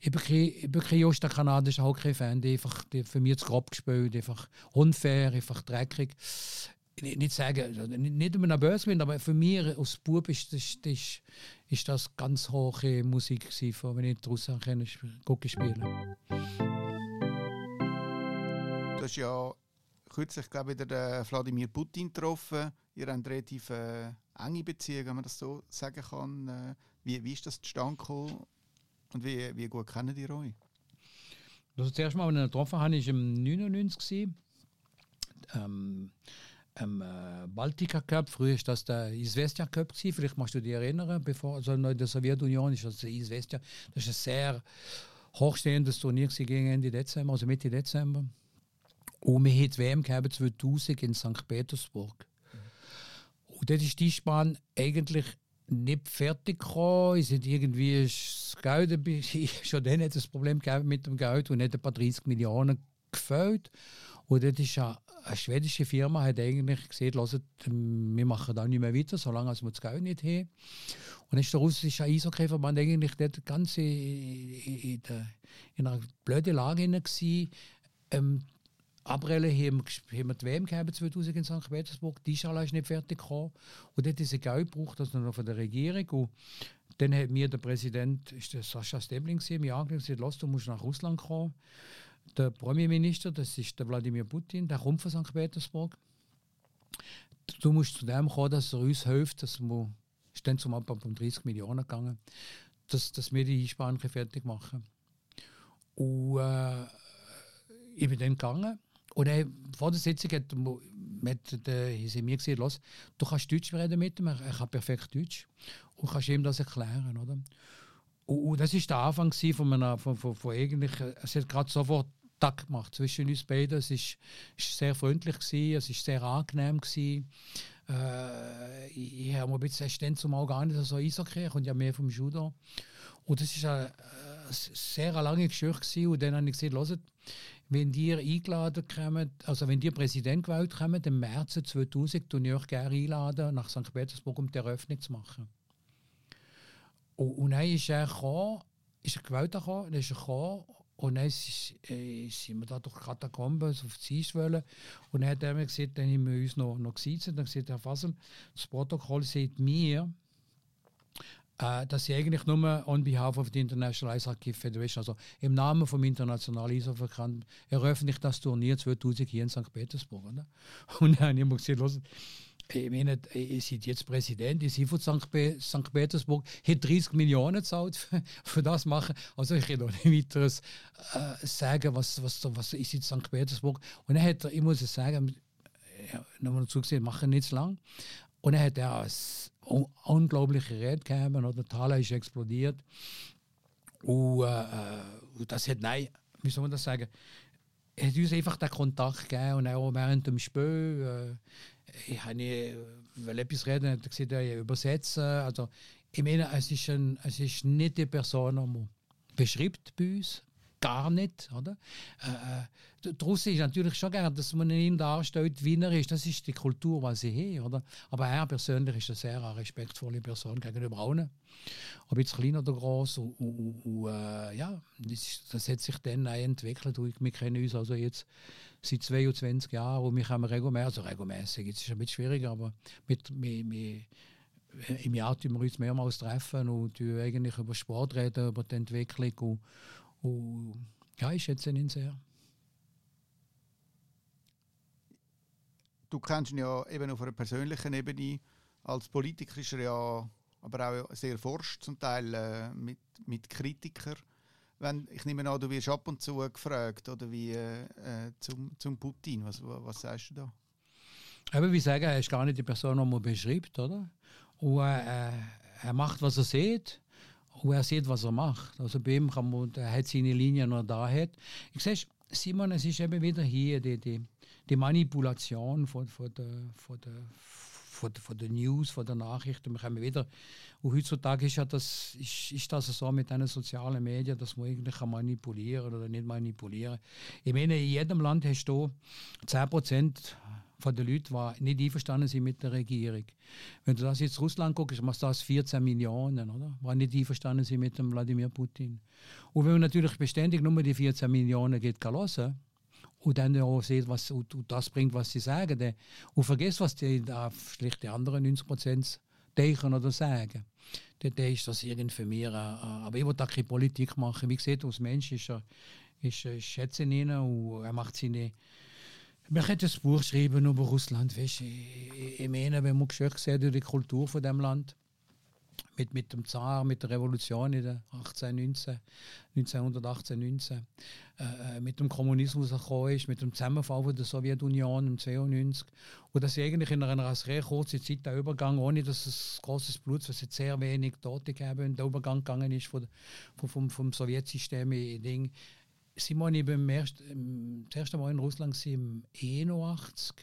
ich bin kein, ich bin kanadischer Hockey-Fan, die einfach die für mich zu grob gespielt, einfach unfair, einfach dreckig nicht sagen, also nicht, immer nervös bin, aber für mich als Bub ist das, das, ist das ganz hohe Musik gewesen, wenn ich draußen spielen Du hast ja kürzlich, glaube ich, den Wladimir Putin getroffen. Ihr habt eine relativ äh, enge Beziehung, wenn man das so sagen kann. Äh, wie, wie ist das zustande gekommen und wie, wie gut kennen die euch? Also das erste Mal, als ich ihn getroffen habe, war im 99. Ähm, im äh, Baltica Cup. Früher war das der Isvestia Cup. Gewesen. Vielleicht magst du dich erinnern, bevor also in der Sowjetunion ist das der. Das ist ein sehr hochstehendes Turnier gegen Ende Dezember, also Mitte Dezember. Und wir hatten WM 2000 in St. Petersburg. Mhm. Und dort ist die Spann eigentlich nicht fertig gekommen. Es hat irgendwie Geld, schon dann hat das Problem mit dem Geld und nicht ein paar 30 Millionen gefällt. Und dort ist ja eine schwedische Firma hat eigentlich gesagt, wir machen da nicht mehr weiter, solange wir das Geld nicht haben. Und dann ist der russische Eishockey-Verband eigentlich dort ganz in, in einer blöden Lage gewesen. Ähm, April haben, haben wir die WM gehabt 2000 in St. Petersburg. Die Schale ist nicht fertig gekommen. Und dort ein Geld gebraucht, also noch von der Regierung. Und dann hat mir der Präsident, ist der Sascha Stebling, mir angesagt, los, du musst nach Russland kommen der Premierminister, das ist der Wladimir Putin, der kommt von St. Petersburg. Du musst zu dem kommen, dass er uns hilft, dass wir, ist zum Abbau von 30 Millionen gegangen, dass, dass wir die Einsparungen fertig machen. Und äh, ich bin dann gegangen und er, vor der Sitzung hat, hat der, hat mir gesagt, los, du kannst Deutsch reden mit ihm, er kann perfekt Deutsch und kannst ihm das erklären, oder? Und, das war der Anfang von, einer, von, von, von eigentlich, es hat gerade sofort Tag gemacht zwischen uns beiden. Es ist sehr freundlich gewesen, es ist sehr angenehm gewesen. Äh, ich, habe ein bisschen Stand zum auch gar nicht so Eishockey, ich komme ja mehr vom Judo. Und das ist eine, eine sehr lange Geschichte und dann habe ich gesagt, wenn ihr eingeladen kommt, also wenn ihr Präsident gewählt kommt, im März 2000, tun ich euch gerne einladen, nach St. Petersburg, um die Eröffnung zu machen. Und, und dann ist er gekommen, ist er gewählt gekommen, dann ist er gekommen und dann ist, äh, sind wir da durch Katakomben auf die Eisschwelle und dann hat er mir gesagt, dann haben wir uns noch, noch gesehen, dann gesagt, Herr Fassel, das Protokoll sieht mir, äh, dass sie eigentlich nur on behalf of the International Ice Hockey Federation, also im Namen vom Internationalen Eishockey eröffne ich das Turnier 2000 hier in St. Petersburg. Oder? Und dann habe ich immer gesagt, ich meine, ihr seid jetzt Präsident, ihr seid von St. Pe St. Petersburg, hat 30 Millionen gezahlt für, für, das machen. Also ich kann noch nicht weiteres äh, sagen, was, was, was ist jetzt St. Petersburg. Und dann hat er, ich muss es sagen, ja, nochmal dazu gesehen, machen nicht so lang. Und dann hat er als unglaubliche Rede gehabt und der Thaler ist explodiert. Und, äh, und das hat, nein, wie soll man das sagen, er hat uns einfach den Kontakt gegeben und auch während dem Spiel, äh, ich habe äh, weil etwas reden, hat gesagt, ja, übersetzen. Also, ich meine, es ist, ein, es ist nicht die Person, die beschreibt bei uns, gar nicht. Oder? Äh, äh der Russe ist natürlich schon gerne, dass man ihn darstellt, wie er ist. Das ist die Kultur, was sie haben. Oder? Aber er persönlich ist eine sehr respektvolle Person gegenüber allen. Ob jetzt klein oder groß. Und, und, und äh, ja, das, das, hat sich dann auch entwickelt. Wir kennen uns also jetzt seit 22 Jahren und wir haben regelmäßig, also regelmäßig, jetzt ist es ein bisschen schwieriger, aber mit, mit, mit im Jahr tun wir uns mehrmals treffen und eigentlich über Sport reden, über die Entwicklung und, und ja, ich schätze ihn sehr. Du kennst ihn ja eben auf einer persönlichen Ebene. Als Politiker ist er ja aber auch sehr forscht, zum Teil äh, mit, mit Kritikern. Wenn, ich nehme an, du wirst ab und zu gefragt, oder wie äh, äh zum, zum Putin. Was, was sagst du da? Aber wie sagen, er ist gar nicht die Person, die man beschreibt, oder? Und äh, er macht, was er sieht und er sieht, was er macht. Also bei ihm kann man, er hat seine Linie noch da. Hat. Ich sage, Simon, es ist eben wieder hier die, die, die Manipulation von, von, der, von, der, von, von der News, von der Nachrichten. Wir haben wieder, und heutzutage ist, ja das, ist, ist das so mit den sozialen Medien, dass man eigentlich kann manipulieren oder nicht manipulieren Ich meine, in jedem Land hast du 10 Prozent von den Leuten, die nicht einverstanden sind mit der Regierung. Wenn du das jetzt Russland guckst, machst du das 14 Millionen, oder? Die nicht einverstanden sind mit dem Wladimir Putin. Und wenn man natürlich beständig nur die 14 Millionen geht hören, und dann auch sieht, was und, das bringt, was sie sagen, dann, und vergisst, was die da schlicht die anderen 90 Prozent denken oder sagen. Dann, dann ist das irgendwie für mich, äh, aber ich will da keine Politik machen. Wie gesagt, als Mensch ist er, ist, ich schätze ihn und er macht seine wir können ein Buch schreiben über Russland. Weißt, ich, ich meine, wenn man geschockt sieht die Kultur von dem Land, mit, mit dem Zar, mit der Revolution in den 18, 19, 1918, 19, äh, mit dem Kommunismus gekommen ist, mit dem Zusammenfall der Sowjetunion im 92 und dass eigentlich in einer sehr kurzen Zeit der Übergang, ohne dass es großes Blut, was jetzt sehr wenig Tote gab, der Übergang gegangen ist von, von, vom, vom Sowjetsystem in Ding, Simon, ich beim ersten, das erste Mal in Russland im 81,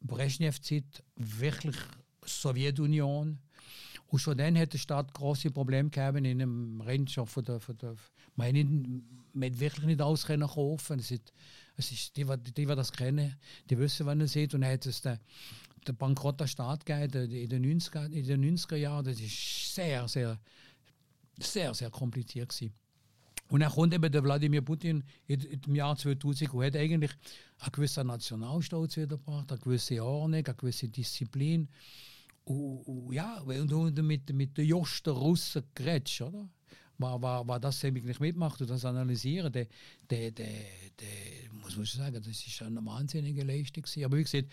Brezhnev-Zeit, wirklich Sowjetunion. Und schon dann hat der Staat große Probleme gehabt in einem Rennstoff von der, von der meine, man wirklich nicht alles können kaufen. Es es ist die, die, die, das kennen, die wissen, wann es ist. Und dann hat es der, der Bankrott der Staat gegeben in den 90er, in den 90er Jahren. Das ist sehr, sehr, sehr, sehr kompliziert gewesen. Und dann kommt eben der Wladimir Putin im Jahr 2000 und hat eigentlich einen gewissen Nationalstolz wiedergebracht, eine gewisse Ordnung, eine gewisse Disziplin. Und, und ja, und du mit, mit den Josten Russen geredet, oder? War, war, war das eigentlich mitmacht und das analysieren, der, der, der, der, muss man schon sagen, das ist eine wahnsinnige Leistung. Aber wie gesagt,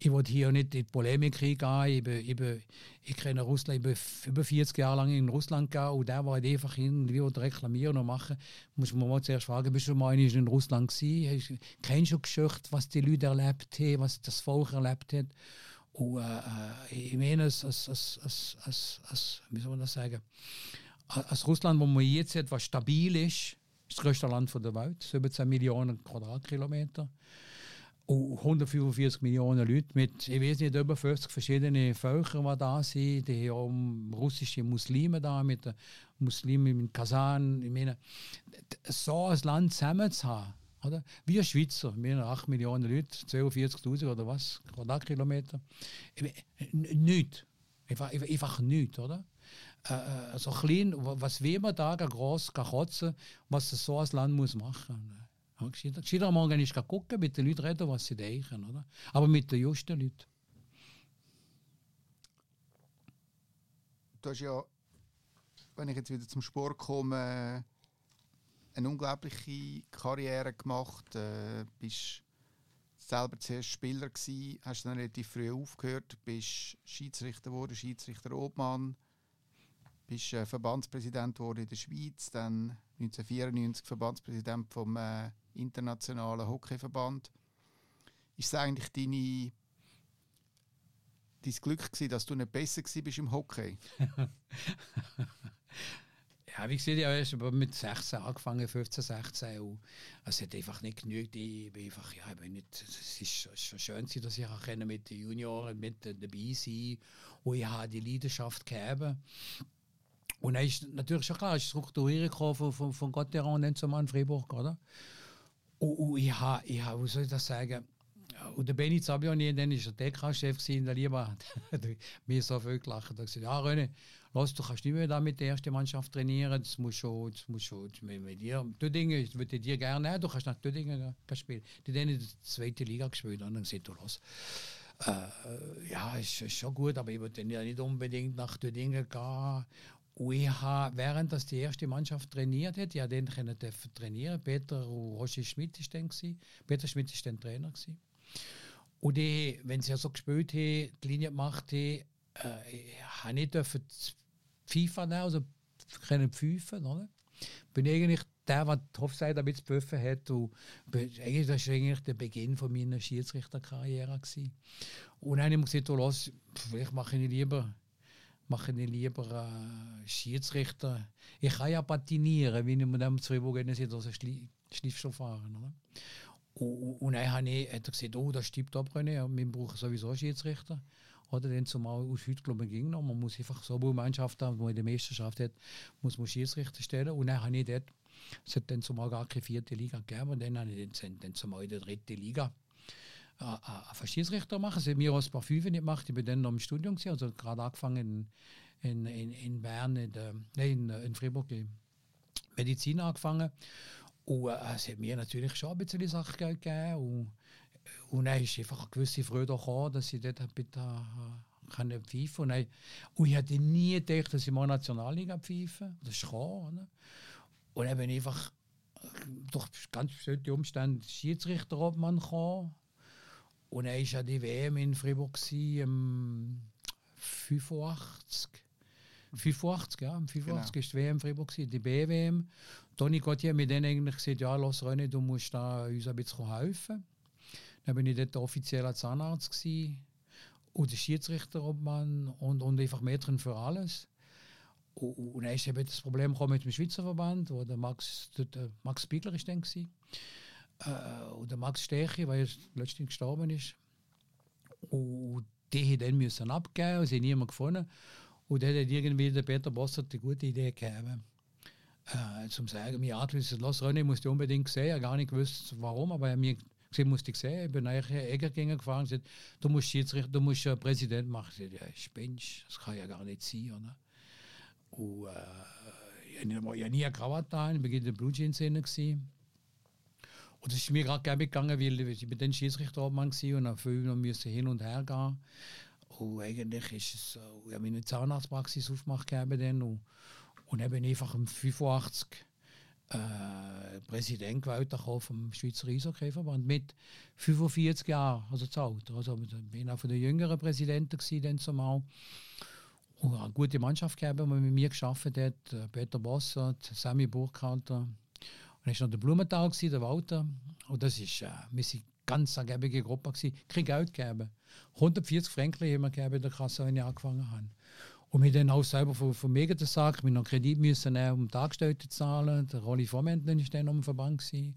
ich wollte hier nicht in die Polemik reingehen. Ich, bin, ich, bin, ich kenne Russland, ich bin über 40 Jahre lang in Russland gegangen und der war einfach irgendwie reklamieren und machen. Muss man mal zuerst fragen, bist du mal in Russland gewesen? Kennst du Geschichte, was die Leute erlebt haben, was das Volk erlebt hat? Und äh, äh ich meine, als, als, als, als, als, wie soll man das sagen, als Russland, wo man jetzt etwas stabil ist, ist das größte Land der Welt, 17 Millionen Quadratkilometer. 145 Millionen Leute mit, ich weiß nicht, über 50 verschiedene Völker, die da sind. Die haben russische Muslime da, mit den Muslimen in Kasan. Ich meine, so ein Land zusammen zu haben, Oder? Wir Schweizer, wir haben 8 Millionen Leute, 42.000 oder was, Quadratkilometer. Nichts. Einfach, einfach nichts, oder? Äh, äh, so klein, was will man da groß kotzen, was so ein Land muss machen muss. Ja, gescheiter Morgen ist gucken, mit den Leuten reden, was sie denken, oder? Aber mit den justen Leuten. Du hast ja, wenn ich jetzt wieder zum Sport komme, eine unglaubliche Karriere gemacht. Äh, bist selber zuerst Spieler gewesen, hast dann relativ früh aufgehört, bist Schiedsrichter geworden, Schiedsrichter Obmann, bist äh, Verbandspräsident in der Schweiz, dann 1994 Verbandspräsident vom äh, internationalen Hockeyverband. Ist es eigentlich deine dein Glück gewesen, dass du nicht besser bist im Hockey? Ja, wie gesagt, ich habe mit 16 angefangen, 15, 16. Und es hat einfach nicht genügt. Ich bin einfach, ja, ich bin nicht, es ist schon schön, dass ich mit den Junioren mit dabei sein und ich habe die Leidenschaft gegeben. Und dann ist natürlich schon klar, es ist Strukturierung von, von, von Gotteron dann zum Mann Freiburg, oder? Und, und ich habe, ich wie soll ich das sagen, und der Benny Zabioni, dann war der DK-Chef in der Liebe, mir so viel gelacht. Er hat gesagt, ja René, los, du kannst nicht mehr da mit der ersten Mannschaft trainieren, das muss schon, das muss schon mit, mit dir, Dinge, ich würde dir gerne haben, du kannst nach Dinge spielen. Die haben in der zweiten Liga gespielt und dann gesagt, du los. Äh, ja, ist, ist, schon gut, aber ich würde ja nicht unbedingt nach Dingen gehen. Ich habe, während das die erste Mannschaft trainiert hat, ja, den können trainieren. Peter und Roger Schmidt ist dann gewesen. Peter Schmidt ist dann Trainer gewesen. Und die, wenn sie ja so gespielt haben, die Linie gemacht haben, äh, habe ich dürfen FIFA nehmen, also können pfeifen, oder? Bin eigentlich der, der die Hofseite damit gepfiffen hat. Und eigentlich, das war eigentlich der Beginn von meiner Schiedsrichterkarriere. Gewesen. Und dann habe ich mir gesagt, oh, los, vielleicht mache ich lieber, mache ich lieber äh, Schiedsrichter. Ich kann ja patinieren, wie ich mit dem zwei Wochen also Schliff fahren. Oder? Und, dann habe ich, hat er gesagt, oh, das stimmt ab, wir brauchen sowieso Schiedsrichter. Oder dann zumal aus heute, glaube ich, ging noch. Man muss einfach so eine Mannschaft haben, die in der Meisterschaft hat, muss man Schiedsrichter stellen. Und dann habe ich dort, es hat dann zumal gar keine vierte Liga gegeben, und dann habe ich dann, dann zumal in der dritten Liga äh, äh, Schiedsrichter machen. Das hat mir als Parfüm nicht gemacht. Ich bin dann noch im Studium, gewesen, also gerade angefangen in, in, in Bern, in, der, in, in Freiburg, in Medizin angefangen. Und äh, es hat mir natürlich schon ein bisschen Sachgeld gegeben. Und, und dann ist einfach eine gewisse Freude gekommen, dass ich dort bitte äh, kann pfeifen und, dann, und ich hätte nie gedacht, dass ich mal Nationalliga pfeife. Das ist gekommen. Und dann bin ich einfach durch ganz bestimmte Umstände Schiedsrichterobmann gekommen. Und dann war ja die WM in Fribourg im 85. 85, ja, 85 genau. ist die WM in Fribourg, die BWM. Toni Gauthier mit denen eigentlich gesagt, ja, lass René, du musst da uns ein bisschen helfen. Dann bin ich dort offizieller Zahnarzt gewesen, und der Schiedsrichterobmann und, und einfach Mädchen für alles. Und, dann ist eben das Problem mit dem Schweizer Verband, wo der Max, der, der Max Spiegler ist dann gewesen. Äh, und der Max Stechi, weil er letztens gestorben ist. Und die haben dann müssen abgeben, sie haben niemanden gefunden. Und dann hat irgendwie der Peter Bossert die gute Idee gegeben äh, zum sagen, mir Artist Los René musste unbedingt sehen, er gar nicht gewusst warum, aber er mir gesehen musste ich sehen. Ich bin nachher Eggergänger gefahren gesagt, du musst Schiedsrichter, du musst äh, Präsident machen. Ich sagte, ja, spinnst, das kann ja gar nicht sein, oder? Und äh, ich habe nie eine Krawatte an, ich war in der Blue Jeans Und das ist mir gerade gerne gegangen, weil ich bin dann Schiedsrichterobmann und dann viel noch hin und her gehen. Und eigentlich ist es so, ich habe meine Zahnarztpraxis aufgemacht dann und und ich einfach im 85 äh, Präsident gewählt vom Schweizer Eishockeyverband mit 45 Jahren, also das Alter. Also ich auch von den jüngeren Präsidenten dann zumal. Und eine gute Mannschaft gegeben, die mit mir geschafft hat. Äh, Peter Bossert, Sammy Burkhalter. Dann war noch der Blumenthal, der Walter. Und das ist, äh, wir waren ganz eine gebige Gruppe. Kein Geld gegeben. 140 Franken haben wir gegeben in der Kasse, als ich angefangen habe. Und wir dann auch selber von, von mir gesagt, wir noch Kredit müssen nehmen, um die Angestellten zu zahlen. Der Rolli Vormäntel war dann am Verband. Gewesen.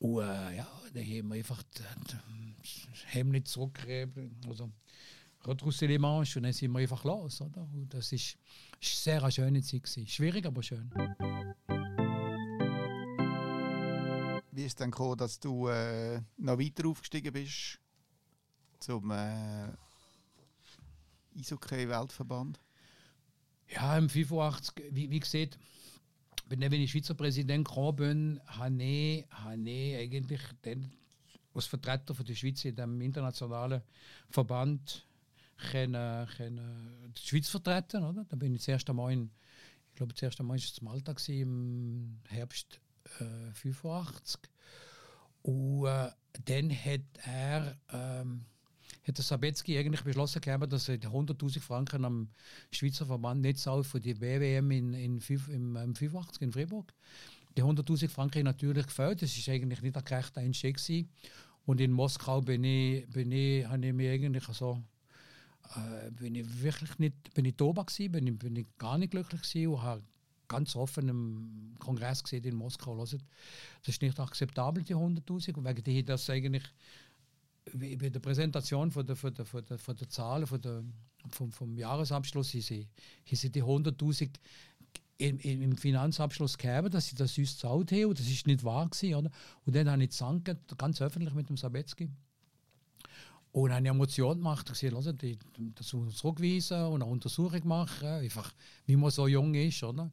Und äh, ja, dann haben wir einfach das Hemd zurückgegeben. Also, Retroussement und dann sind wir einfach los. Oder? Und das ist sehr eine schöne Zeit. Gewesen. Schwierig, aber schön. Ist dann gekommen, dass du äh, noch weiter aufgestiegen bist zum äh, Eishockey-Weltverband? Ja, im 85, wie, wie gesagt, wenn ich Schweizer Präsident gekommen bin, habe ich, habe ich eigentlich den, als Vertreter von der Schweiz in dem internationalen Verband können, können die Schweiz vertreten. Oder? Da bin ich das erste Mal in, ich glaube, das erste Mal war es Malta im Herbst äh, 85. Und äh, dann hat er ähm, hat der Sabetzky eigentlich beschlossen gehabt, dass er 100.000 Franken am Schweizer Verband nicht zahlt für die BWM in, in, im, im 85 in Freiburg. Die 100.000 Franken natürlich gefällt. Das ist eigentlich nicht der gerechte Einstieg gewesen. Und in Moskau bin ich, bin ich, habe ich mich eigentlich so äh, bin ich wirklich nicht, bin ich toba gewesen, bin bin ich gar nicht glücklich gewesen und habe ganz offen im Kongress gesehen in Moskau, hört, das ist nicht akzeptabel, die 100'000, und wegen dem das eigentlich bei der Präsentation von der, von der, von der, von der Zahlen von der, vom, vom Jahresabschluss ist sie, ist sie die 100'000 im, im Finanzabschluss gegeben, dass sie das uns gezahlt haben, und das ist nicht wahr gewesen, oder? Und dann habe ich gesagt, ganz öffentlich mit dem Sabetzky, und habe eine Motion gemacht, ich also die, das zurückweisen und eine Untersuchung machen, einfach wie man so jung ist. Oder?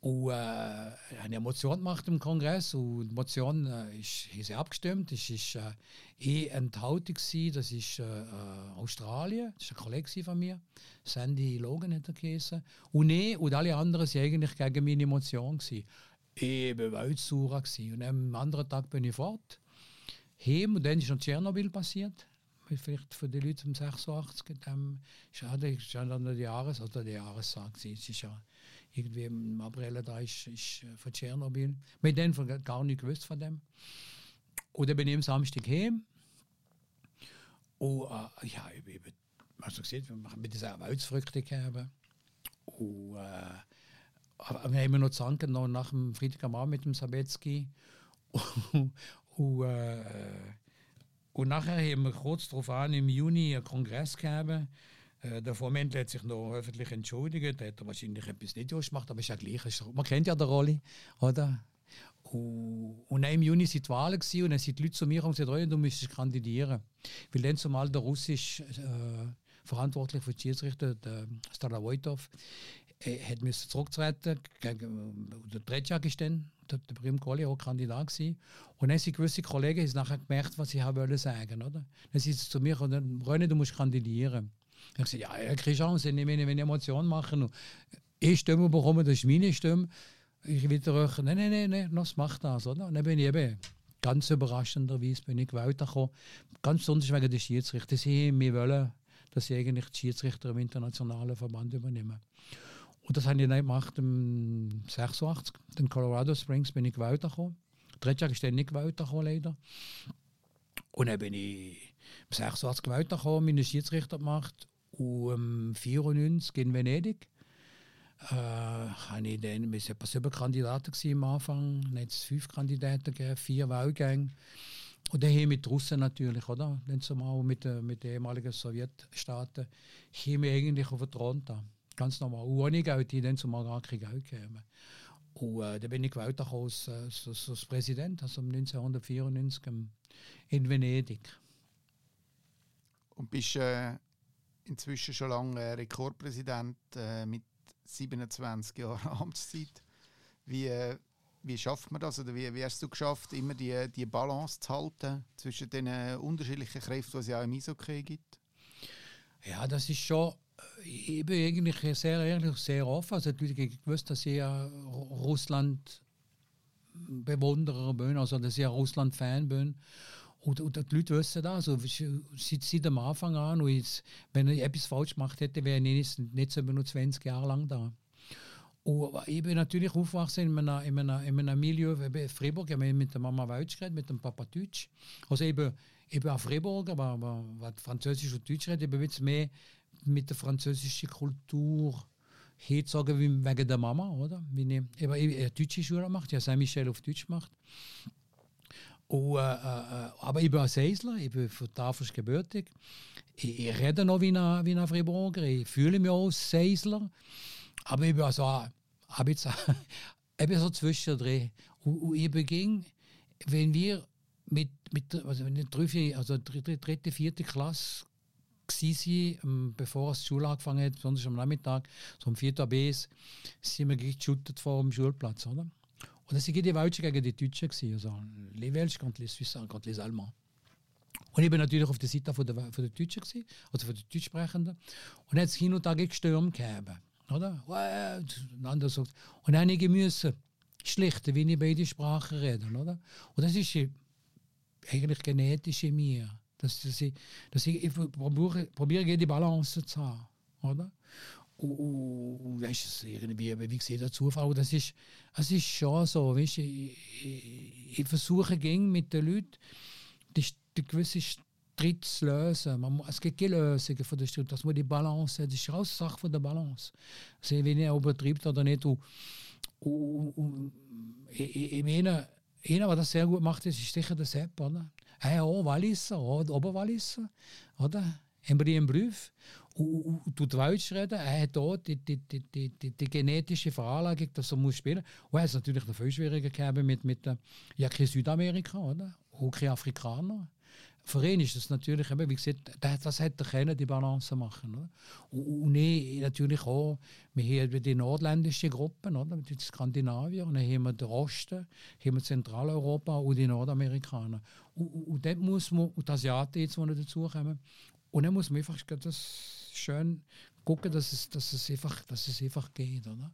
Und äh, habe eine Motion gemacht im Kongress und die Motion äh, ist, ist abgestimmt. Es war äh, eh Enthaltung, das ist äh, äh, Australien, das war ein Kollege von mir, Sandy Logan hat er geheißen. Und ich und alle anderen waren eigentlich gegen meine Motion. Gewesen. Ich war weltsauer. Und am anderen Tag bin ich fort. Heim, und dann ist noch Tschernobyl passiert vielleicht für die Leute um 86, dem schade, ist ja dann die Jahres- oder die Jahrestag. Es ist ja irgendwie im April da ist, ist äh, von Tschernobyl. Mit denen gar nicht gewusst von dem. Und dann bin ich am Samstag heim. Und äh, ja, ich bin, hast gesehen, wir machen mit dieser Waldverrückte gehabt. Und äh, wir haben noch zanken noch nach dem Freitag am Abend mit dem Sabetzky. und äh, und nachher haben wir kurz darauf an im Juni einen Kongress gehabt. Äh, der Vormäntel hat sich noch öffentlich entschuldigt. Er hat wahrscheinlich etwas nicht gemacht, aber ist ja gleich. Man kennt ja die Rolle, oder? Und, dann im Juni waren die Wahlen und dann sind die Leute zu mir und gesagt, du müsstest kandidieren. Weil dann zumal der russisch äh, verantwortlich für die Schiedsrichter, der Starovoitov, äh, hat müssen zurücktreten gegen der Tretjak ist dann der, der Prim Colli auch Kandidat gewesen. Und dann sind gewisse Kollegen haben nachher gemerkt, was sie haben wollen sagen, oder? Dann sind sie zu mir gekommen, René, du musst kandidieren. Ich habe gesagt, ja, ich kriege Chance, wenn ich eine Emotion mache und ich Stimme bekomme, das ist meine Stimme. Ich wieder euch, nein, nein, nein, nein, das macht das, oder? Und dann bin ich eben ganz überraschenderweise bin ich gewählt gekommen. Ganz besonders wegen der Schiedsrichter. Sie wollen, dass ich eigentlich die Schiedsrichter im internationalen Verband übernehme. Und das habe ich dann gemacht im 86. In Colorado Springs bin ich gewählt gekommen. Drittjahr ist dann nicht gewählt gekommen, leider. Und dann bin ich im 86 gewählt gekommen, meine Schiedsrichter gemacht. Und im 94 in Venedig äh, habe ich dann, wir waren sieben Kandidaten am Anfang, dann hat es fünf Kandidaten gegeben, vier Wahlgänge. Und dann hier mit Russen natürlich, oder? Dann zumal mit, mit den ehemaligen Sowjetstaaten, hier wir eigentlich auf den Thron da. Ganz normal. Und ohne Geld, die dann zumal gar kein Geld gegeben. Und äh, dann bin ich gewählt als, als, als, als Präsident, also 1994 in Venedig. Und bist äh, inzwischen schon lange äh, Rekordpräsident äh, mit 27 Jahren Amtszeit. Wie, äh, wie schafft man das? Oder wie, wie hast du geschafft, immer die, die Balance zu halten zwischen den äh, unterschiedlichen Kräften, die es ja auch im Eishockey gibt? Ja, das ist schon ich bin eigentlich sehr ehrlich, sehr offen. Also ich wusste, dass ich Russland Bewunderer bin, also dass ich Russland-Fan bin. Und, und, die Leute wissen das. Also, seit, seit am Anfang an. Und jetzt, wenn ich etwas falsch gemacht hätte, wäre ich nicht, nicht so nur 20 Jahre lang da. Und ich bin natürlich aufgewachsen in einem, in einem, in einem Milieu, in Freiburg, ich habe mit der Mama Deutsch geredet, mit dem Papa Deutsch. Also ich bin, ich bin auch Freiburger, aber, aber was Französisch und Deutsch redet, ich bin jetzt mehr mit der französischen Kultur sagen wie wegen der Mama, oder? Wie ich, eine deutsche Schule ich habe Saint-Michel auf Deutsch gemacht. Und, äh, äh, aber ich bin ein Seisler, ich bin von Tafels gebürtig. Ich, ich, rede noch wie ein, wie ein Freiburger, ich fühle mich auch Seisler. Aber ich bin jetzt, ich bin so zwischendrin. Und, und ich beging wenn wir mit, mit also wenn ich drei, also dritte, vierte Klasse waren, ähm, bevor die Schule angefangen hat, besonders am Nachmittag, so um 4 Uhr BS, sind wir geschüttet vor dem Schulplatz, oder? Und das waren die Welschen gegen die Deutschen, also les Welschen contre les Suisses, contre les Allemands. Und ich bin natürlich auf der Seite von der, von der Deutschen, gewesen, also von den Deutschsprechenden. Und hat es hin und Tag Stürme gegeben. Oder? Und dann sagt, und einige müssen schlichten, wie ich beide Sprachen reden. Oder? Und das ist eigentlich genetisch in mir. Dass, dass ich, dass ich, ich probiere, probiere die Balance zu haben. Oder? Und, und, und weißt irgendwie, wie gesagt, der Zufall, das ist, das ist schon so. Weißt, ich, ich, ich versuche gegen mit den Leuten, die, die gewisse Streit zu lösen. Man, es gibt keine Lösungen von der Streit, das muss die Balance, das ist alles Sache von der Balance. Also, wenn ich übertreibt oder nicht. Und, und, und, ich, ich meine, einer, der das sehr gut macht, ist sicher der Sepp, oder? Er auch Walliser, Oberwalliser, oder? Einen Brief? Und, und, und reden, er hat auch die, die, die, die, die, genetische Veranlagung, dass er muss spielen muss. Und er hat natürlich noch viel schwieriger gehabt mit, mit ja, kein Südamerika, oder? Auch kein Afrikaner. Für ihn ist das natürlich, eben, wie gesagt, das hätte er können, die Balance machen. Oder? Und, und ich natürlich auch, wir haben die nordländischen Gruppen, oder? die Skandinavier, und dann haben wir den Osten, haben wir Zentraleuropa und die Nordamerikaner. Und, und, und dort muss man, und die Asiaten jetzt, die dazukommen, und dann muss man einfach das schön gucken, dass es, dass es, einfach, dass es einfach geht. Oder?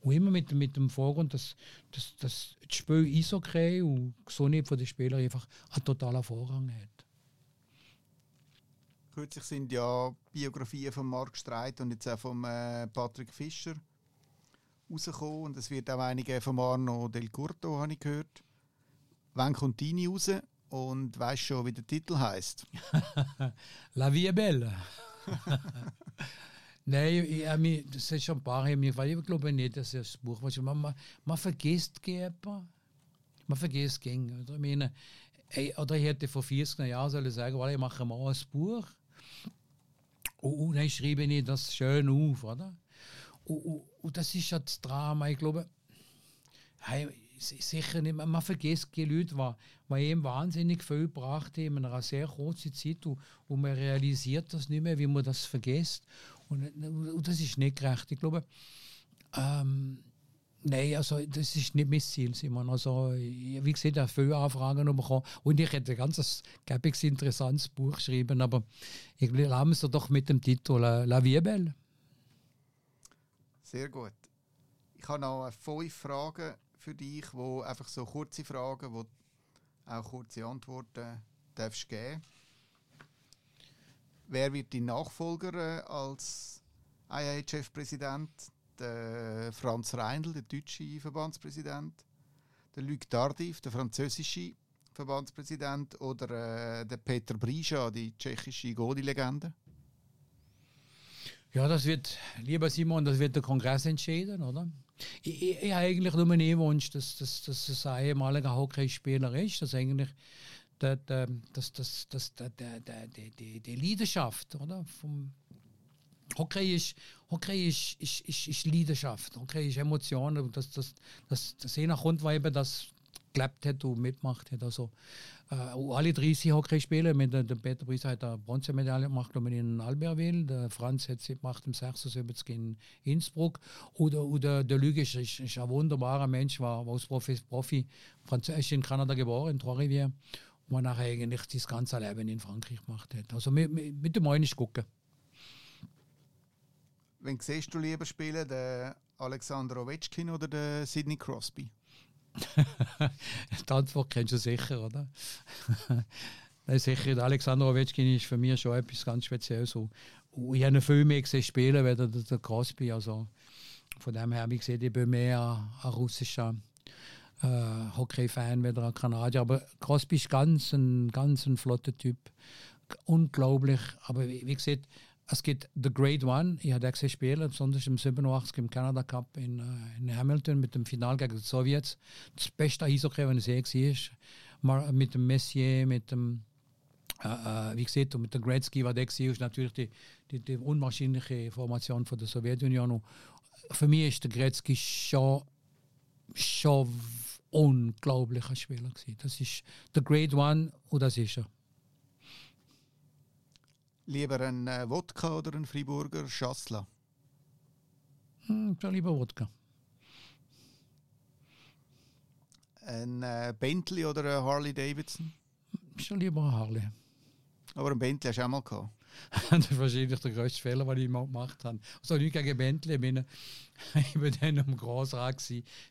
Und immer mit, mit dem Vorgrund, dass, dass, dass das Spiel ist okay und so nicht von den Spielern einfach einen totalen Vorrang hat. Kürzlich sind ja Biografien von Mark Streit und jetzt auch von äh, Patrick Fischer rausgekommen und es wird auch einige von Arno Del Curto, habe ich gehört. Wann kommt deine raus und weißt schon, wie der Titel heißt? La Vie est Belle. Nein, ich, ich, das ist schon ein paar Jahre weil ich glaube nicht, dass das Buch was man, man, man vergisst etwas. Man vergisst gegen. Oder ich meine, oder ich hätte vor 40 Jahren sollen sagen, weil ich mache mal ein Buch und, und dann schreibe ich das schön auf, oder? Und, und, und das ist ja das Drama. Ich glaube, hey, sicher nicht, man vergisst die Leute, die, die eben wahnsinnig viel gebracht haben in einer sehr kurzen Zeit und, und man realisiert das nicht mehr, wie man das vergisst. Und, und das ist nicht gerecht. Ich glaube, ähm, Nein, also das ist nicht mein Ziel, Simon. Also, wie gesagt, ich habe viele Anfragen bekommen und ich hätte ein ganz gäbiges, interessantes Buch geschrieben, aber ich lasse es doch mit dem Titel La, La Vie Belle. Sehr gut. Ich habe noch fünf Fragen für dich, wo einfach so kurze Fragen, wo auch kurze Antworten darfst geben. Wer wird dein Nachfolger äh, als IHF-Präsident? Der Franz Reindl, der deutsche Verbandspräsident, der Luc Tardif, der französische Verbandspräsident oder äh, der Peter Brisa, die tschechische Godi-Legende? Ja, das wird, lieber Simon, das wird der Kongress entscheiden, oder? Ich, ich, ich habe eigentlich nur einen Wunsch, dass, dass, dass es ein ehemaliger Hockeyspieler ist, dass eigentlich dass, dass, dass der, der, der, die, die Leidenschaft oder, vom, Hockey ist, Hockey ist, ist, ist, ist Leidenschaft, Hockey ist Emotionen. Das, das, das, das je nach Grund, weil eben das gelebt hat und mitgemacht hat. Also, äh, alle 30 Hockeyspiele, mit der, der Peter Bries hat eine Bronzemedaille gemacht in Albertville, der Franz hat sie gemacht im 76 in Innsbruck. Oder, oder der Lüge ist, ist, ein wunderbarer Mensch, war, war als Profi, Profi Französisch in Kanada geboren, in Trois-Rivières, er nachher eigentlich das ganze Leben in Frankreich gemacht hat. Also mit, mit, mit dem Moin gucken. Wen siehst du lieber spielen, den Alexander Ovechkin oder den Sidney Crosby? die Antwort kennst du sicher, oder? Nein, sicher, der Alexander Ovechkin ist für mich schon etwas ganz Spezielles. Ich habe ihn viel mehr gesehen spielen, als der, der Crosby. Also von dem her, wie gesagt, ich bin mehr ein russischer äh, Hockey-Fan als ein Kanadier. Aber Crosby ist ganz ein, ganz ein flotter Typ. Unglaublich. Aber wie, wie gesagt, es gibt The Great One, ich habe gesehen spielen, besonders im 87 im Canada Cup in, uh, in Hamilton mit dem Final gegen die Sowjets. Das beste Eishockey, wenn es je war. Mit dem Messier, mit dem, uh, uh, wie gesagt, mit dem Gretzky, was der war, ist natürlich die, die, die unwahrscheinliche Formation von der Sowjetunion. Für mich ist der Gretzky schon, schon unglaublicher Spieler gewesen. Das ist der Great One und das ist er. Lieber ein äh, Wodka oder ein Friburger Schassler? Hm, schon lieber Wodka. Ein äh, Bentley oder ein Harley Davidson? Schon lieber ein Harley. Aber ein Bentley hast du auch mal gehabt. das ist wahrscheinlich der größte Fehler, den ich gemacht habe. Also nicht gegen Bentley. Ich bin, ich bin dann am Grossrat,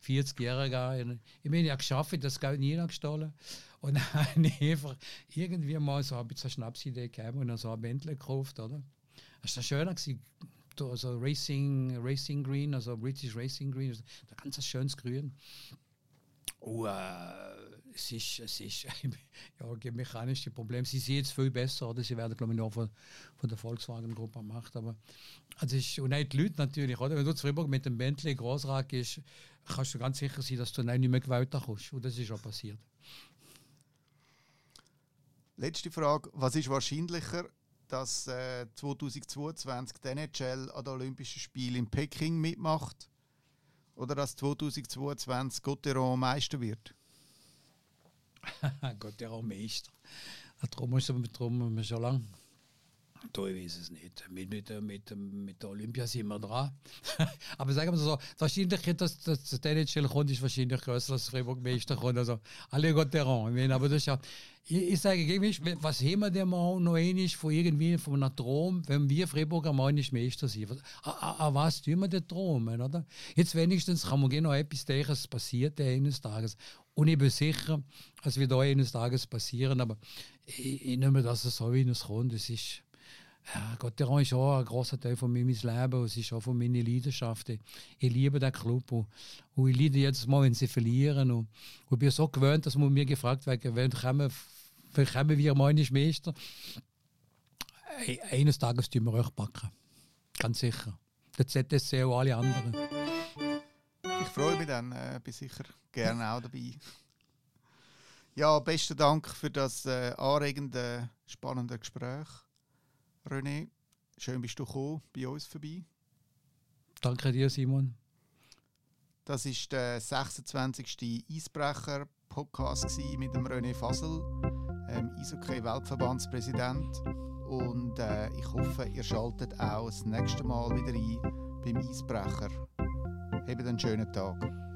40 Jahre alt. Ich ja geschafft, das Geld nie gestohlen. Und dann habe ich einfach irgendwie mal so ein Schnapsidee gehabt und dann so ein Bentley gekauft, oder? Das war schöner. Also Racing, Racing Green, also British Racing Green, da ganz schönes Grün. Und, äh, es ist, es ist ja, mechanische Problem. Sie sind jetzt viel besser, oder? Sie werden, glaube ich, noch von, von der Volkswagen-Gruppe gemacht. Aber also ist, und auch die Leute natürlich, oder? Wenn du zu Freiburg mit dem Bentley Grossrat gehst, kannst du ganz sicher sein, dass du nicht mehr gewählt kommst. Und das ist auch passiert. Letzte Frage. Was ist wahrscheinlicher, dass äh, 2022 die NHL an den Olympischen Spielen in Peking mitmacht oder dass 2022 Gotteron Meister wird? Gotteron Meister. Darum ist es darum schon lange. Du, ich weiß es nicht. Mit, mit, mit, mit der Olympia sind wir dran. Aber sagen wir so, die Wahrscheinlichkeit, dass, dass der NHL kommt, ist wahrscheinlich größer, als Freiburg Meister kommt. Also, alle Gotteron. Ich meine, aber das ist ja, ich, ich sage, was haben wir denn mal noch einmal von irgendwie von einem Traum, wenn wir Freiburger mal nicht Meister sind? An was tun wir denn träumen, oder? Jetzt wenigstens kann man noch etwas denken, passiert eines Tages. Und ich bin sicher, es wird auch eines Tages passieren, aber ich, ich nehme das so, wie es kommt. Es ist, ja, Gott, der ist auch ein großer Teil von meinem Leben und es ist auch von meiner Leidenschaft. Ich, liebe den Club und, und ich leide jedes Mal, wenn sie verlieren. Und, und ich bin so gewöhnt, dass man mir gefragt wird, wann kommen, kommen wir mal Meister? Eines Tages tun wir euch backen. Ganz sicher. Der ZSC und alle anderen. Ich freue mich dann, äh, bin sicher gerne auch dabei. Ja, besten Dank für das äh, anregende, spannende Gespräch. René, schön bist du gekommen, bei uns vorbei. Danke dir, Simon. Das war der 26. Eisbrecher-Podcast mit dem René Fasel, ähm, Eishockey-Weltverbandspräsident. Und äh, ich hoffe, ihr schaltet auch das nächste Mal wieder ein beim Eisbrecher. Habt einen schönen Tag.